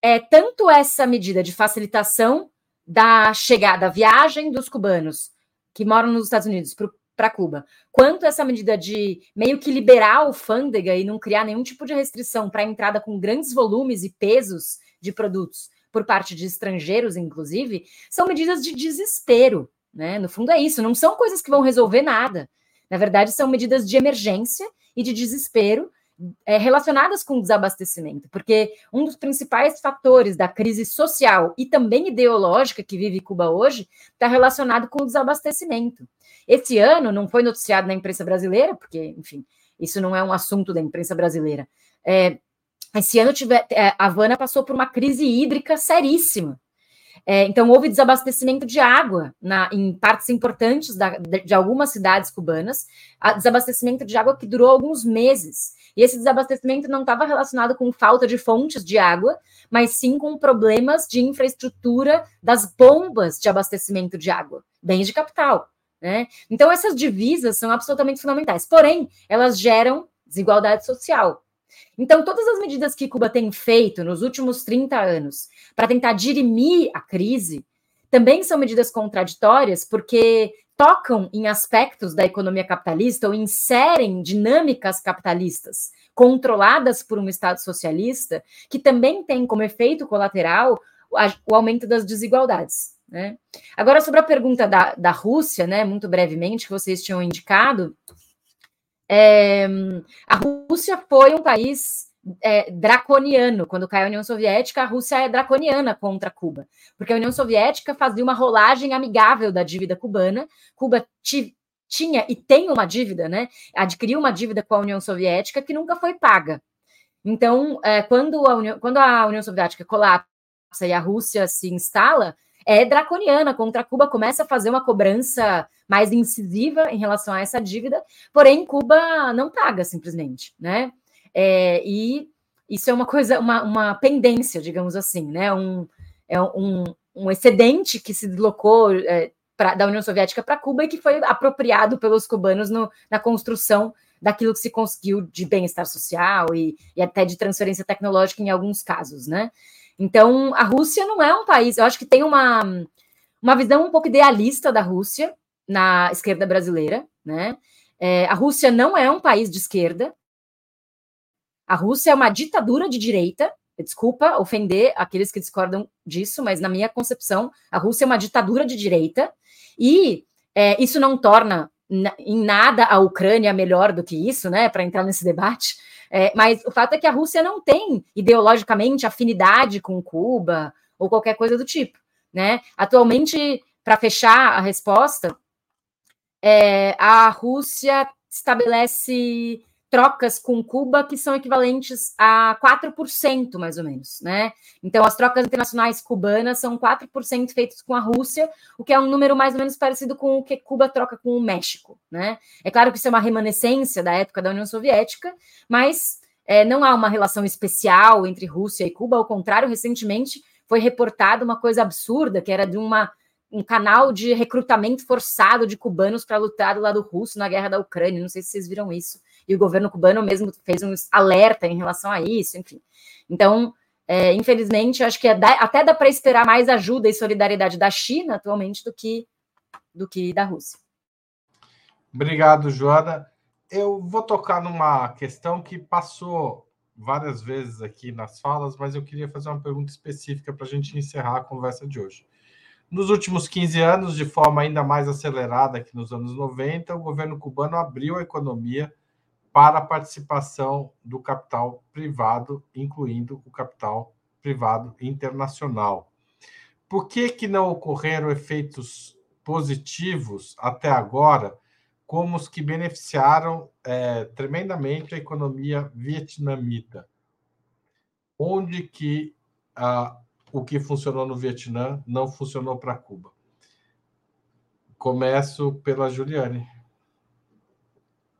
É tanto essa medida de facilitação da chegada, da viagem dos cubanos que moram nos Estados Unidos para Cuba. Quanto essa medida de meio que liberar a alfândega e não criar nenhum tipo de restrição para a entrada com grandes volumes e pesos de produtos por parte de estrangeiros, inclusive, são medidas de desespero. Né? No fundo, é isso, não são coisas que vão resolver nada. Na verdade, são medidas de emergência e de desespero é, relacionadas com o desabastecimento, porque um dos principais fatores da crise social e também ideológica que vive Cuba hoje está relacionado com o desabastecimento. Esse ano não foi noticiado na imprensa brasileira, porque, enfim, isso não é um assunto da imprensa brasileira. É, esse ano tiver, é, Havana passou por uma crise hídrica seríssima. É, então, houve desabastecimento de água na, em partes importantes da, de, de, algumas cidades cubanas, desabastecimento de água que durou alguns meses. E esse desabastecimento não estava relacionado com falta de fontes de água, mas sim com problemas de infraestrutura das bombas de abastecimento de água, bens de capital. Né? Então, essas divisas são absolutamente fundamentais. Porém, elas geram desigualdade social. Então, todas as medidas que Cuba tem feito nos últimos 30 anos para tentar dirimir a crise também são medidas contraditórias, porque tocam em aspectos da economia capitalista ou inserem dinâmicas capitalistas controladas por um Estado socialista, que também tem como efeito colateral o aumento das desigualdades. Né? Agora, sobre a pergunta da, da Rússia, né, muito brevemente, que vocês tinham indicado, é, a Rússia foi um país é, draconiano. Quando cai a União Soviética, a Rússia é draconiana contra Cuba, porque a União Soviética fazia uma rolagem amigável da dívida cubana. Cuba tinha e tem uma dívida, né? Adquiriu uma dívida com a União Soviética que nunca foi paga. Então, é, quando, a União, quando a União Soviética colapsa e a Rússia se instala, é draconiana contra Cuba, começa a fazer uma cobrança mais incisiva em relação a essa dívida, porém Cuba não paga simplesmente, né? É, e isso é uma coisa, uma, uma pendência, digamos assim, né? Um, é um, um excedente que se deslocou é, pra, da União Soviética para Cuba e que foi apropriado pelos cubanos no, na construção daquilo que se conseguiu de bem-estar social e, e até de transferência tecnológica em alguns casos, né? Então, a Rússia não é um país, eu acho que tem uma, uma visão um pouco idealista da Rússia na esquerda brasileira, né? É, a Rússia não é um país de esquerda. A Rússia é uma ditadura de direita. Desculpa ofender aqueles que discordam disso, mas na minha concepção, a Rússia é uma ditadura de direita. E é, isso não torna em nada a Ucrânia melhor do que isso, né? Para entrar nesse debate. É, mas o fato é que a Rússia não tem ideologicamente afinidade com Cuba ou qualquer coisa do tipo, né? Atualmente, para fechar a resposta, é, a Rússia estabelece trocas com Cuba que são equivalentes a 4%, mais ou menos, né? Então, as trocas internacionais cubanas são 4% feitas com a Rússia, o que é um número mais ou menos parecido com o que Cuba troca com o México, né? É claro que isso é uma remanescência da época da União Soviética, mas é, não há uma relação especial entre Rússia e Cuba, ao contrário, recentemente foi reportada uma coisa absurda, que era de uma um canal de recrutamento forçado de cubanos para lutar do lado russo na guerra da Ucrânia. Não sei se vocês viram isso e o governo cubano mesmo fez um alerta em relação a isso, enfim. Então, é, infelizmente, acho que é da, até dá para esperar mais ajuda e solidariedade da China atualmente do que, do que da Rússia. Obrigado, Joana. Eu vou tocar numa questão que passou várias vezes aqui nas falas, mas eu queria fazer uma pergunta específica para a gente encerrar a conversa de hoje. Nos últimos 15 anos, de forma ainda mais acelerada que nos anos 90, o governo cubano abriu a economia para a participação do capital privado, incluindo o capital privado internacional. Por que, que não ocorreram efeitos positivos até agora, como os que beneficiaram é, tremendamente a economia vietnamita? Onde que ah, o que funcionou no Vietnã não funcionou para Cuba? Começo pela Juliane.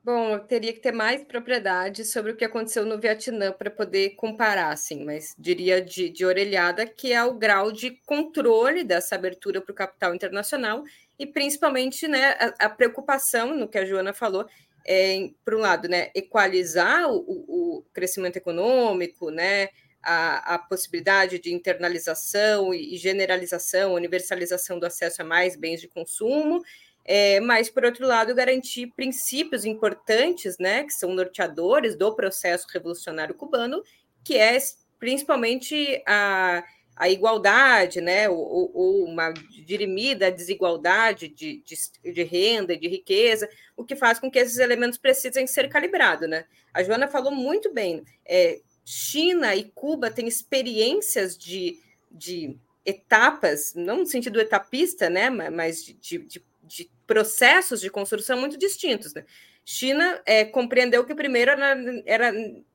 Bom, eu teria que ter mais propriedade sobre o que aconteceu no Vietnã para poder comparar, assim, mas diria de, de orelhada que é o grau de controle dessa abertura para o capital internacional e principalmente né, a, a, preocupação no que a Joana falou, é, por um lado, né, equalizar o, o crescimento econômico, né, a, a, possibilidade de internalização e generalização, universalização do acesso a mais bens de consumo, é, mas, por outro lado, garantir princípios importantes, né, que são norteadores do processo revolucionário cubano, que é principalmente a, a igualdade, né, ou, ou uma dirimida desigualdade de, de, de renda de riqueza, o que faz com que esses elementos precisem ser calibrados. Né? A Joana falou muito bem, é, China e Cuba têm experiências de, de etapas, não no sentido etapista, né, mas de, de de processos de construção muito distintos. Né? China é, compreendeu que primeiro era, era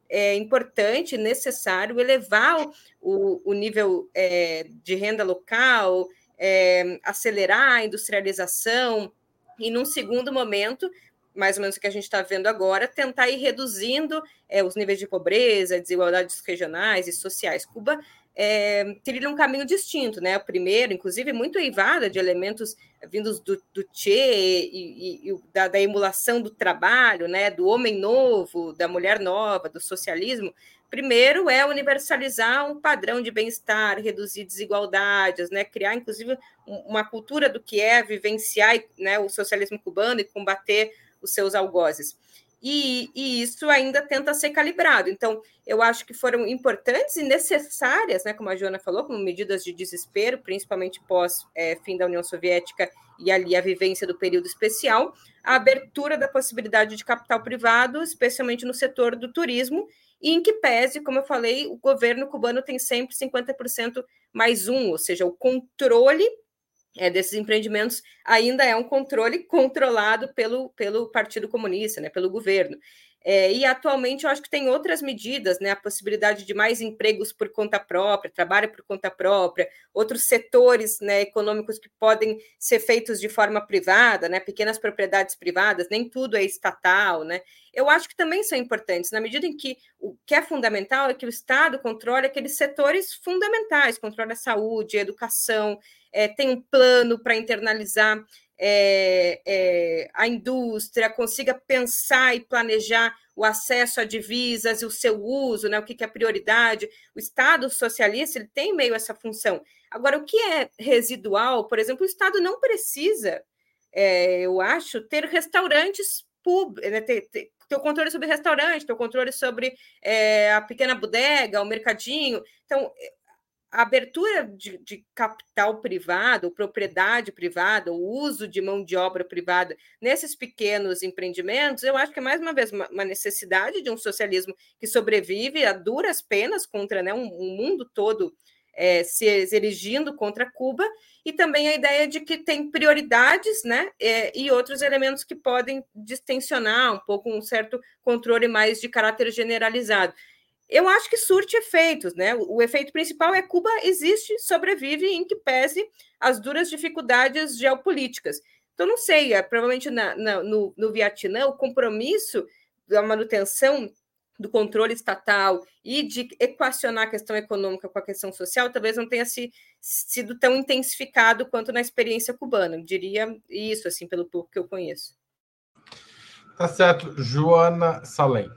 é, importante, necessário elevar o, o nível é, de renda local, é, acelerar a industrialização, e num segundo momento, mais ou menos o que a gente está vendo agora, tentar ir reduzindo é, os níveis de pobreza, desigualdades regionais e sociais. Cuba é, um caminho distinto, né? O primeiro, inclusive, muito eivada de elementos vindos do, do Che e, e, e da, da, emulação do trabalho, né? Do homem novo, da mulher nova, do socialismo. Primeiro é universalizar um padrão de bem-estar, reduzir desigualdades, né? Criar, inclusive, uma cultura do que é vivenciar né, o socialismo cubano e combater os seus algozes e, e, isso ainda tenta ser calibrado. Então, eu acho que foram importantes e necessárias, né, como a Joana falou, como medidas de desespero, principalmente pós é, fim da União Soviética e ali a vivência do período especial, a abertura da possibilidade de capital privado, especialmente no setor do turismo, e em que pese, como eu falei, o governo cubano tem sempre 50% mais um, ou seja, o controle é, desses empreendimentos ainda é um controle controlado pelo, pelo Partido Comunista, né, pelo governo. É, e atualmente eu acho que tem outras medidas, né? A possibilidade de mais empregos por conta própria, trabalho por conta própria, outros setores né, econômicos que podem ser feitos de forma privada, né? Pequenas propriedades privadas, nem tudo é estatal, né? Eu acho que também são importantes, na medida em que o que é fundamental é que o Estado controle aqueles setores fundamentais, controle a saúde, a educação, é, tem um plano para internalizar é, é, a indústria, consiga pensar e planejar o acesso a divisas e o seu uso, né, o que, que é prioridade. O Estado socialista ele tem meio essa função. Agora, o que é residual, por exemplo, o Estado não precisa, é, eu acho, ter restaurantes públicos, né, ter, ter, ter o controle sobre restaurante, ter o controle sobre é, a pequena bodega, o mercadinho. Então, a abertura de, de, capital privado, propriedade privada, o uso de mão de obra privada nesses pequenos empreendimentos, eu acho que é mais uma vez uma, necessidade de um socialismo que sobrevive a duras penas contra né, um, um mundo todo é, se erigindo contra Cuba, e também a ideia de que tem prioridades né, é, e outros elementos que podem distensionar um pouco um certo controle mais de caráter generalizado eu acho que surte efeitos, né? O, o, efeito principal é Cuba existe, sobrevive em que pese as duras dificuldades geopolíticas. Então, não sei, é, provavelmente na, na, no, no Vietnã, o compromisso da manutenção do controle estatal e de equacionar a questão econômica com a questão social talvez não tenha se, sido tão intensificado quanto na experiência cubana. Eu diria isso, assim, pelo pouco que eu conheço. Tá certo. Joana Salem.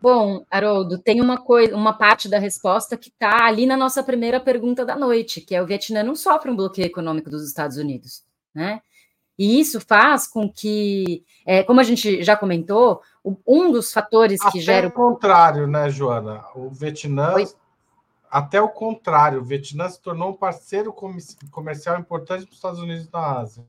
Bom, Haroldo, tem uma coisa, uma parte da resposta que está ali na nossa primeira pergunta da noite, que é o Vietnã não sofre um bloqueio econômico dos Estados Unidos, né? E isso faz com que, é, como a gente já comentou, um dos fatores até que gera. o contrário, né, Joana? O Vietnã. Oi? Até o contrário, o Vietnã se tornou um parceiro comercial importante para os Estados Unidos na Ásia.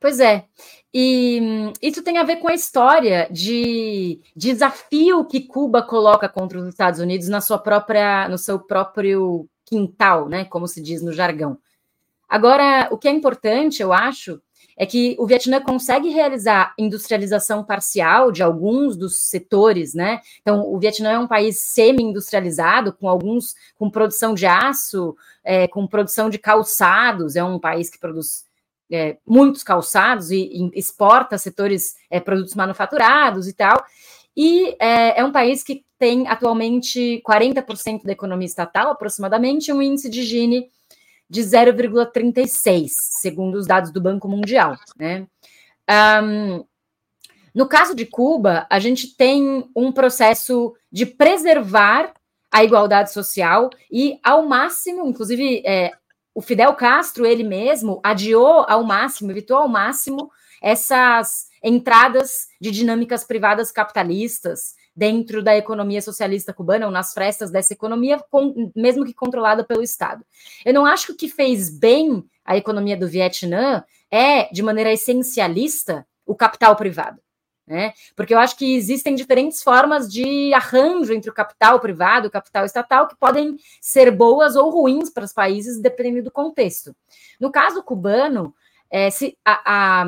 Pois é, e isso tem a ver com a história de desafio que Cuba coloca contra os Estados Unidos na sua própria, no seu próprio quintal, né? Como se diz no jargão. Agora, o que é importante, eu acho, é que o Vietnã consegue realizar industrialização parcial de alguns dos setores, né? Então, o Vietnã é um país semi-industrializado, com alguns com produção de aço, é, com produção de calçados, é um país que produz é, muitos calçados e, e exporta setores, é, produtos manufaturados e tal. E é, é um país que tem atualmente 40% da economia estatal, aproximadamente, um índice de Gini de 0,36, segundo os dados do Banco Mundial. Né? Um, no caso de Cuba, a gente tem um processo de preservar a igualdade social e, ao máximo, inclusive, é, o Fidel Castro, ele mesmo, adiou ao máximo, evitou ao máximo essas entradas de dinâmicas privadas capitalistas dentro da economia socialista cubana, ou nas frestas dessa economia, mesmo que controlada pelo Estado. Eu não acho que o que fez bem a economia do Vietnã é, de maneira essencialista, o capital privado. Né? Porque eu acho que existem diferentes formas de arranjo entre o capital privado e o capital estatal que podem ser boas ou ruins para os países, dependendo do contexto. No caso cubano, é, se a, a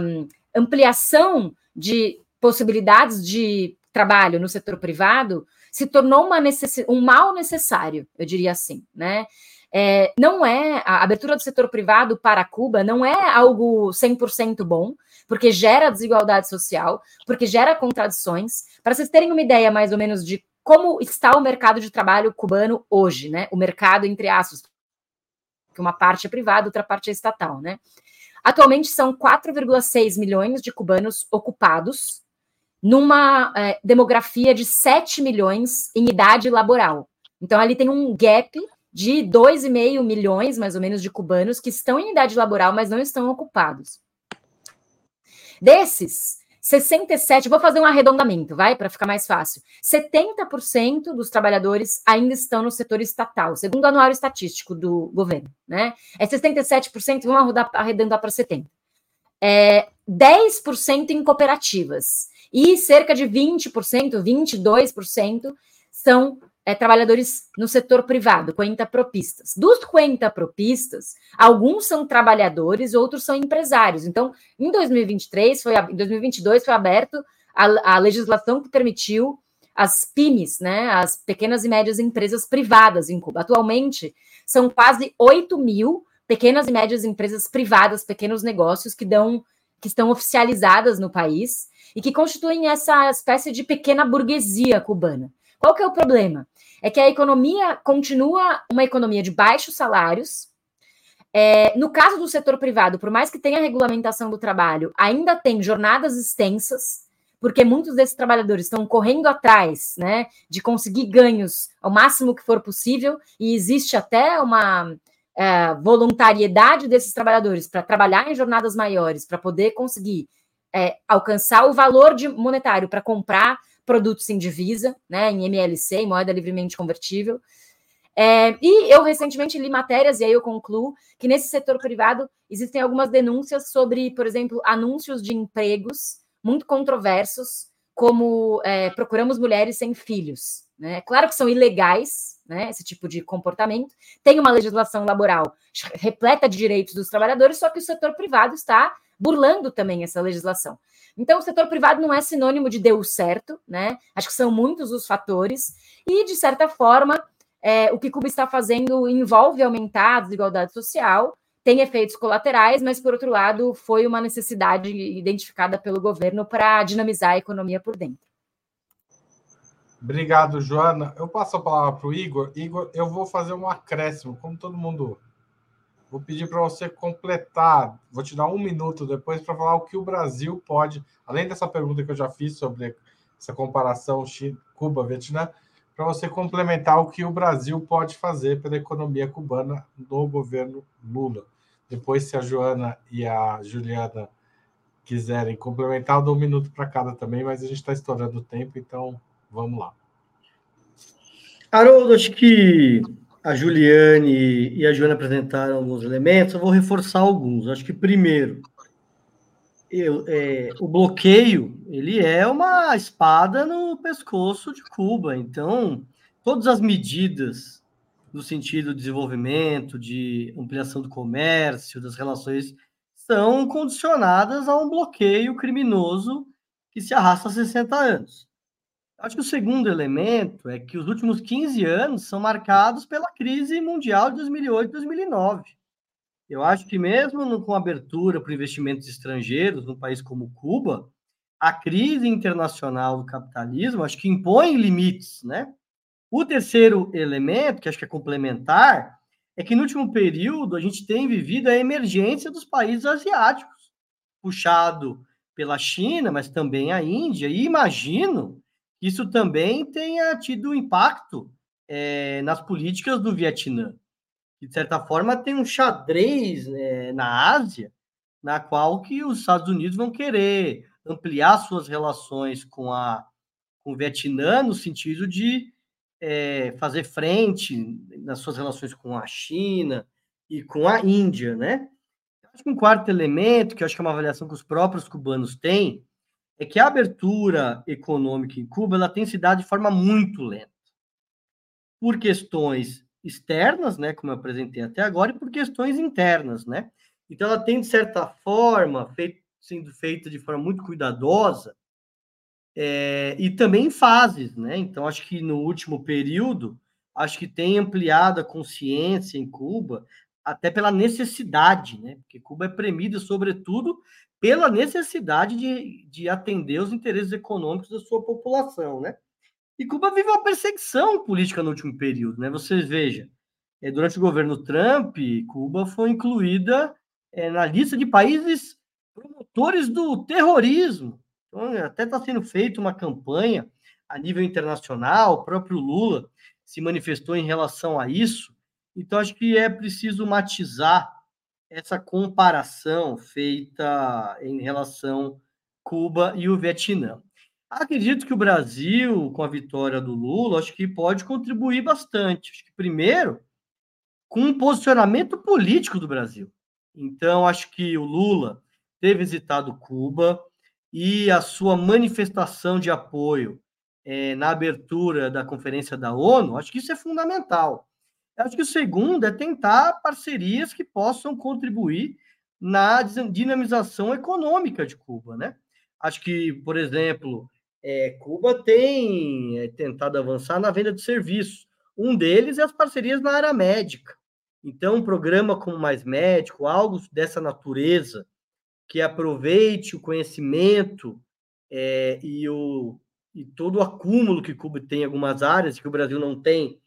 ampliação de possibilidades de trabalho no setor privado se tornou um mal necessário, eu diria assim, né? é, não é a abertura do setor privado para Cuba não é algo 100% bom, porque gera desigualdade social, porque gera contradições. Para vocês terem uma ideia mais ou menos de como está o mercado de trabalho cubano hoje, né? O mercado entre aspas, que uma parte é privada, outra parte é estatal, né? Atualmente são 4,6 milhões de cubanos ocupados numa é, demografia de 7 milhões em idade laboral. Então ali tem um gap de 2,5 milhões, mais ou menos, de cubanos que estão em idade laboral, mas não estão ocupados. Desses, 67, vou fazer um arredondamento, vai, para ficar mais fácil. 70% dos trabalhadores ainda estão no setor estatal, segundo o anuário estatístico do governo, né? É 67%, vamos arredondar, arredondar para 70%. É 10% em cooperativas e cerca de 20%, 22% são é, trabalhadores no setor privado, propistas. Dos propistas, alguns são trabalhadores, outros são empresários. Então, em 2023, foi, em 2022 foi aberto a, a legislação que permitiu as PIMES, né, as pequenas e médias empresas privadas em Cuba. Atualmente, são quase 8 mil pequenas e médias empresas privadas, pequenos negócios que dão que estão oficializadas no país e que constituem essa espécie de pequena burguesia cubana. Qual que é o problema? É que a economia continua uma economia de baixos salários. É, no caso do setor privado, por mais que tenha regulamentação do trabalho, ainda tem jornadas extensas, porque muitos desses trabalhadores estão correndo atrás né, de conseguir ganhos ao máximo que for possível, e existe até uma é, voluntariedade desses trabalhadores para trabalhar em jornadas maiores, para poder conseguir é, alcançar o valor de, monetário para comprar produtos em divisa, né, em MLC, em moeda livremente convertível. É, e eu recentemente li matérias, e aí eu concluo, que nesse setor privado existem algumas denúncias sobre, por exemplo, anúncios de empregos muito controversos, como é, procuramos mulheres sem filhos. Né? Claro que são ilegais, né, esse tipo de comportamento. Tem uma legislação laboral repleta de direitos dos trabalhadores, só que o setor privado está burlando também essa legislação. Então, o setor privado não é sinônimo de deu certo, né? Acho que são muitos os fatores, e, de certa forma, é, o que Cuba está fazendo envolve aumentar a desigualdade social, tem efeitos colaterais, mas, por outro lado, foi uma necessidade identificada pelo governo para dinamizar a economia por dentro. Obrigado, Joana. Eu passo a palavra para o Igor. Igor, eu vou fazer um acréscimo, como todo mundo Vou pedir para você completar, vou te dar um minuto depois para falar o que o Brasil pode, além dessa pergunta que eu já fiz sobre essa comparação Cuba-Vietnã, para você complementar o que o Brasil pode fazer pela economia cubana no governo Lula. Depois, se a Joana e a Juliana quiserem complementar, eu dou um minuto para cada também, mas a gente está estourando o tempo, então vamos lá. Haroldo, acho que a Juliane e a Joana apresentaram alguns elementos, eu vou reforçar alguns. Acho que primeiro, eu, é, o bloqueio ele é uma espada no pescoço de Cuba. Então, todas as medidas no sentido de desenvolvimento, de ampliação do comércio, das relações, são condicionadas a um bloqueio criminoso que se arrasta há 60 anos. Acho que o segundo elemento é que os últimos 15 anos são marcados pela crise mundial de 2008 e 2009. Eu acho que mesmo no, com abertura para investimentos estrangeiros num país como Cuba, a crise internacional do capitalismo acho que impõe limites, né? O terceiro elemento, que acho que é complementar, é que no último período a gente tem vivido a emergência dos países asiáticos, puxado pela China, mas também a Índia, e imagino isso também tenha tido impacto é, nas políticas do Vietnã. De certa forma, tem um xadrez é, na Ásia, na qual que os Estados Unidos vão querer ampliar suas relações com, a, com o Vietnã, no sentido de é, fazer frente nas suas relações com a China e com a Índia, né? Acho que um quarto elemento, que eu acho que é uma avaliação que os próprios cubanos têm, é que a abertura econômica em Cuba ela tem se dado de forma muito lenta. Por questões externas, né, como eu apresentei até agora, e por questões internas, né? Então ela tem de certa forma feito, sendo feita de forma muito cuidadosa é, e também em fases, né? Então acho que no último período acho que tem ampliado a consciência em Cuba, até pela necessidade, né? Porque Cuba é premida, sobretudo, pela necessidade de, de atender os interesses econômicos da sua população, né? E Cuba vive uma perseguição política no último período, né? Vocês vejam, é, durante o governo Trump, Cuba foi incluída é, na lista de países promotores do terrorismo. Então, até está sendo feita uma campanha a nível internacional, o próprio Lula se manifestou em relação a isso. Então, acho que é preciso matizar essa comparação feita em relação Cuba e o Vietnã. Acredito que o Brasil, com a vitória do Lula, acho que pode contribuir bastante. Acho que, primeiro, com um posicionamento político do Brasil. Então, acho que o Lula ter visitado Cuba e a sua manifestação de apoio é, na abertura da conferência da ONU, acho que isso é fundamental. Acho que o segundo é tentar parcerias que possam contribuir na dinamização econômica de Cuba, né? Acho que, por exemplo, é, Cuba tem é, tentado avançar na venda de serviços. Um deles é as parcerias na área médica. Então, um programa como Mais Médico, algo dessa natureza, que aproveite o conhecimento é, e, o, e todo o acúmulo que Cuba tem em algumas áreas que o Brasil não tem,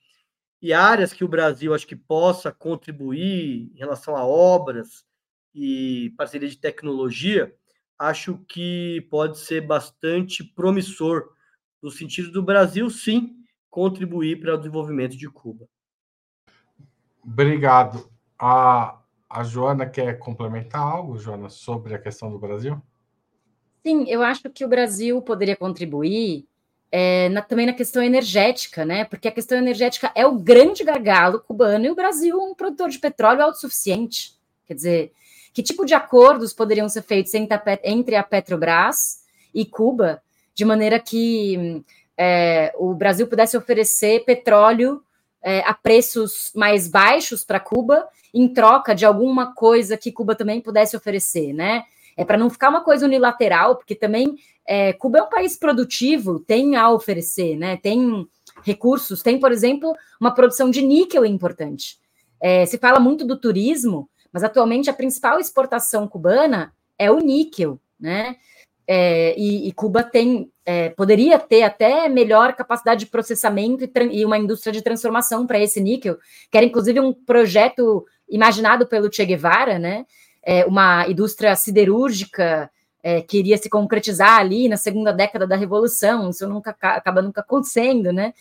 e áreas que o Brasil acho que possa contribuir em relação a obras e parceria de tecnologia, acho que pode ser bastante promissor, no sentido do Brasil, sim, contribuir para o desenvolvimento de Cuba. Obrigado. A, a Joana quer complementar algo, Joana, sobre a questão do Brasil? Sim, eu acho que o Brasil poderia contribuir é, na, também na questão energética, né? Porque a questão energética é o grande gargalo cubano e o Brasil é um produtor de petróleo autossuficiente. Quer dizer, que tipo de acordos poderiam ser feitos entre a Petrobras e Cuba, de maneira que é, o Brasil pudesse oferecer petróleo é, a preços mais baixos para Cuba, em troca de alguma coisa que Cuba também pudesse oferecer, né? É para não ficar uma coisa unilateral, porque também é, Cuba é um país produtivo, tem a oferecer, né? Tem recursos, tem, por exemplo, uma produção de níquel importante. É, se fala muito do turismo, mas atualmente a principal exportação cubana é o níquel, né? É, e, e, Cuba tem, é, poderia ter até melhor capacidade de processamento e, e uma indústria de transformação para esse níquel, que era inclusive um projeto imaginado pelo Che Guevara, né? É, uma indústria siderúrgica é, que iria se concretizar ali na segunda década da Revolução, isso nunca acaba nunca acontecendo, né?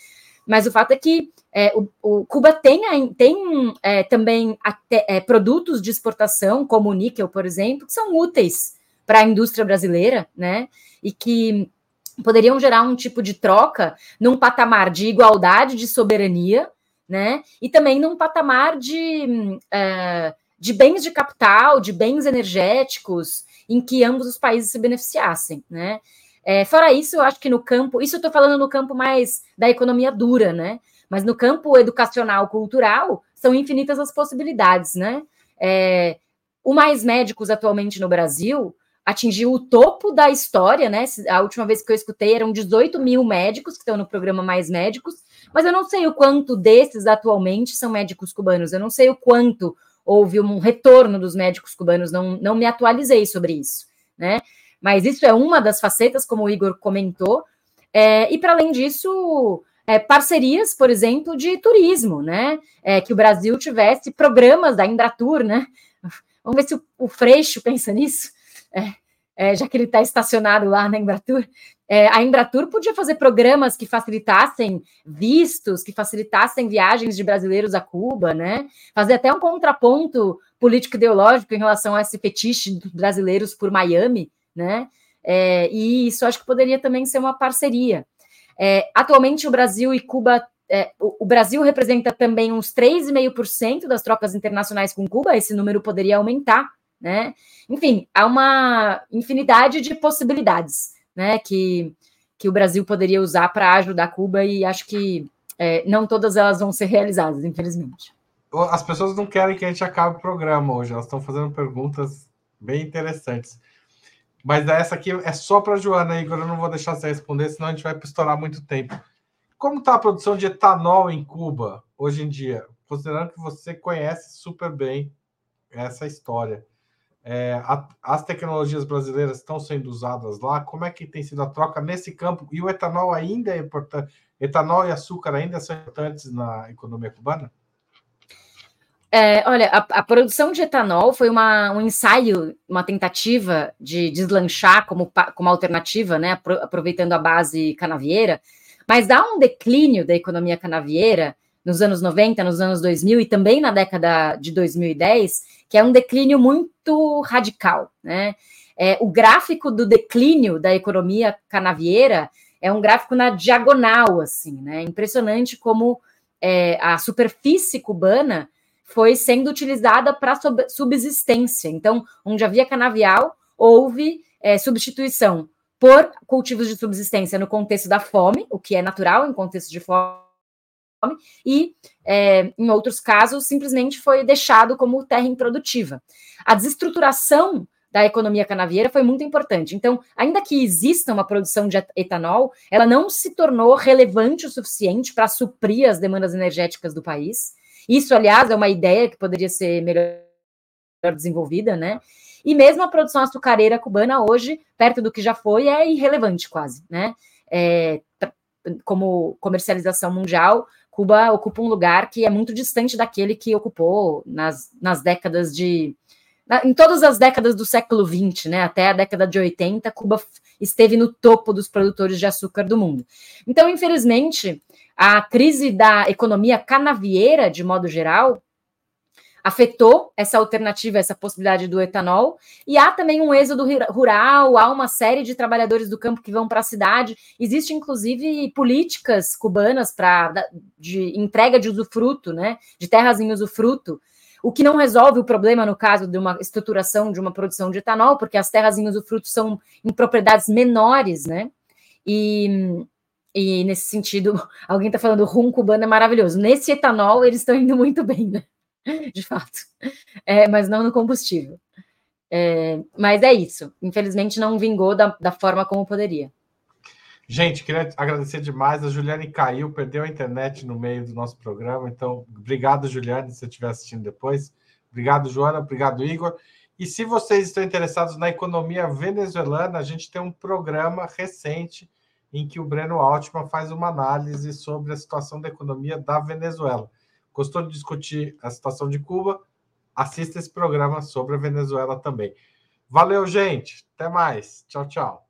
Mas o fato é que é, o, o, Cuba tem, tem é, também até, é, produtos de exportação, como o níquel, por exemplo, que são úteis para a indústria brasileira, né? E que poderiam gerar um tipo de troca num patamar de igualdade de soberania, né? E também num patamar de, uh, de bens de capital, de bens energéticos, em que ambos os países se beneficiassem, né? É, fora isso, eu acho que no campo, isso eu estou falando no campo mais da economia dura, né? Mas no campo educacional, cultural, são infinitas as possibilidades, né? É, o Mais Médicos atualmente no Brasil atingiu o topo da história, né? A última vez que eu escutei eram 18 mil médicos que estão no programa Mais Médicos, mas eu não sei o quanto desses atualmente são médicos cubanos, eu não sei o quanto houve um retorno dos médicos cubanos, não, não me atualizei sobre isso, né? Mas isso é uma das facetas, como o Igor comentou, é, e para além disso, é, parcerias, por exemplo, de turismo, né? É, que o Brasil tivesse programas da Embratur, né? Vamos ver se o, o Freixo pensa nisso é, é, já que ele está estacionado lá na Embratur, é, a Embratur podia fazer programas que facilitassem vistos, que facilitassem viagens de brasileiros a Cuba, né? Fazer até um contraponto político-ideológico em relação a esse fetiche dos brasileiros por Miami, né? É, e isso acho que poderia também ser uma parceria. É, atualmente, o Brasil e Cuba. É, o, o Brasil representa também uns 3,5% das trocas internacionais com Cuba, esse número poderia aumentar, né? Enfim, há uma infinidade de possibilidades, né, que, que o Brasil poderia usar para ajudar Cuba e acho que é, não todas elas vão ser realizadas, infelizmente. As pessoas não querem que a gente acabe o programa hoje, elas estão fazendo perguntas bem interessantes. Mas essa aqui é só para Joana, Igor, eu não vou deixar você responder, senão a gente vai estourar muito tempo. Como está a produção de etanol em Cuba hoje em dia? Considerando que você conhece super bem essa história. É, a, as tecnologias brasileiras estão sendo usadas lá? Como é que tem sido a troca nesse campo? E o etanol ainda é importante? Etanol e açúcar ainda são importantes na economia cubana? É, olha, a, a, produção de etanol foi uma, um ensaio, uma tentativa de deslanchar como, como alternativa, né, aproveitando a base canavieira, mas dá um declínio da economia canavieira nos anos 90, nos anos 2000 e também na década de 2010, que é um declínio muito radical. Né? É, o gráfico do declínio da economia canavieira é um gráfico na diagonal, assim, né? Impressionante como é, a superfície cubana foi sendo utilizada para subsistência. Então, onde havia canavial, houve é, substituição por cultivos de subsistência no contexto da fome, o que é natural em contexto de fome, e é, em outros casos simplesmente foi deixado como terra improdutiva. A desestruturação da economia canavieira foi muito importante. Então, ainda que exista uma produção de etanol, ela não se tornou relevante o suficiente para suprir as demandas energéticas do país. Isso, aliás, é uma ideia que poderia ser melhor desenvolvida, né? E mesmo a produção açucareira cubana hoje, perto do que já foi, é irrelevante quase, né? É, como comercialização mundial, Cuba ocupa um lugar que é muito distante daquele que ocupou nas, nas décadas de. em todas as décadas do século XX, né, até a década de 80, Cuba esteve no topo dos produtores de açúcar do mundo. Então, infelizmente, a crise da economia canavieira, de modo geral, afetou essa alternativa, essa possibilidade do etanol, e há também um êxodo rural, há uma série de trabalhadores do campo que vão para a cidade. Existe, inclusive, políticas cubanas para de entrega de usufruto, né, de terras em usufruto, o que não resolve o problema no caso de uma estruturação de uma produção de etanol, porque as terras em usufruto são em propriedades menores, né? E e nesse sentido, alguém está falando rum cubano é maravilhoso. Nesse etanol, eles estão indo muito bem, né? De fato. É, mas não no combustível. É, mas é isso. Infelizmente, não vingou da, da forma como poderia. Gente, queria agradecer demais. A Juliane caiu, perdeu a internet no meio do nosso programa. Então, obrigado, Juliane, se você estiver assistindo depois. Obrigado, Joana. Obrigado, Igor. E se vocês estão interessados na economia venezuelana, a gente tem um programa recente em que o Breno Altman faz uma análise sobre a situação da economia da Venezuela. Gostou de discutir a situação de Cuba? Assista esse programa sobre a Venezuela também. Valeu, gente. Até mais. Tchau, tchau.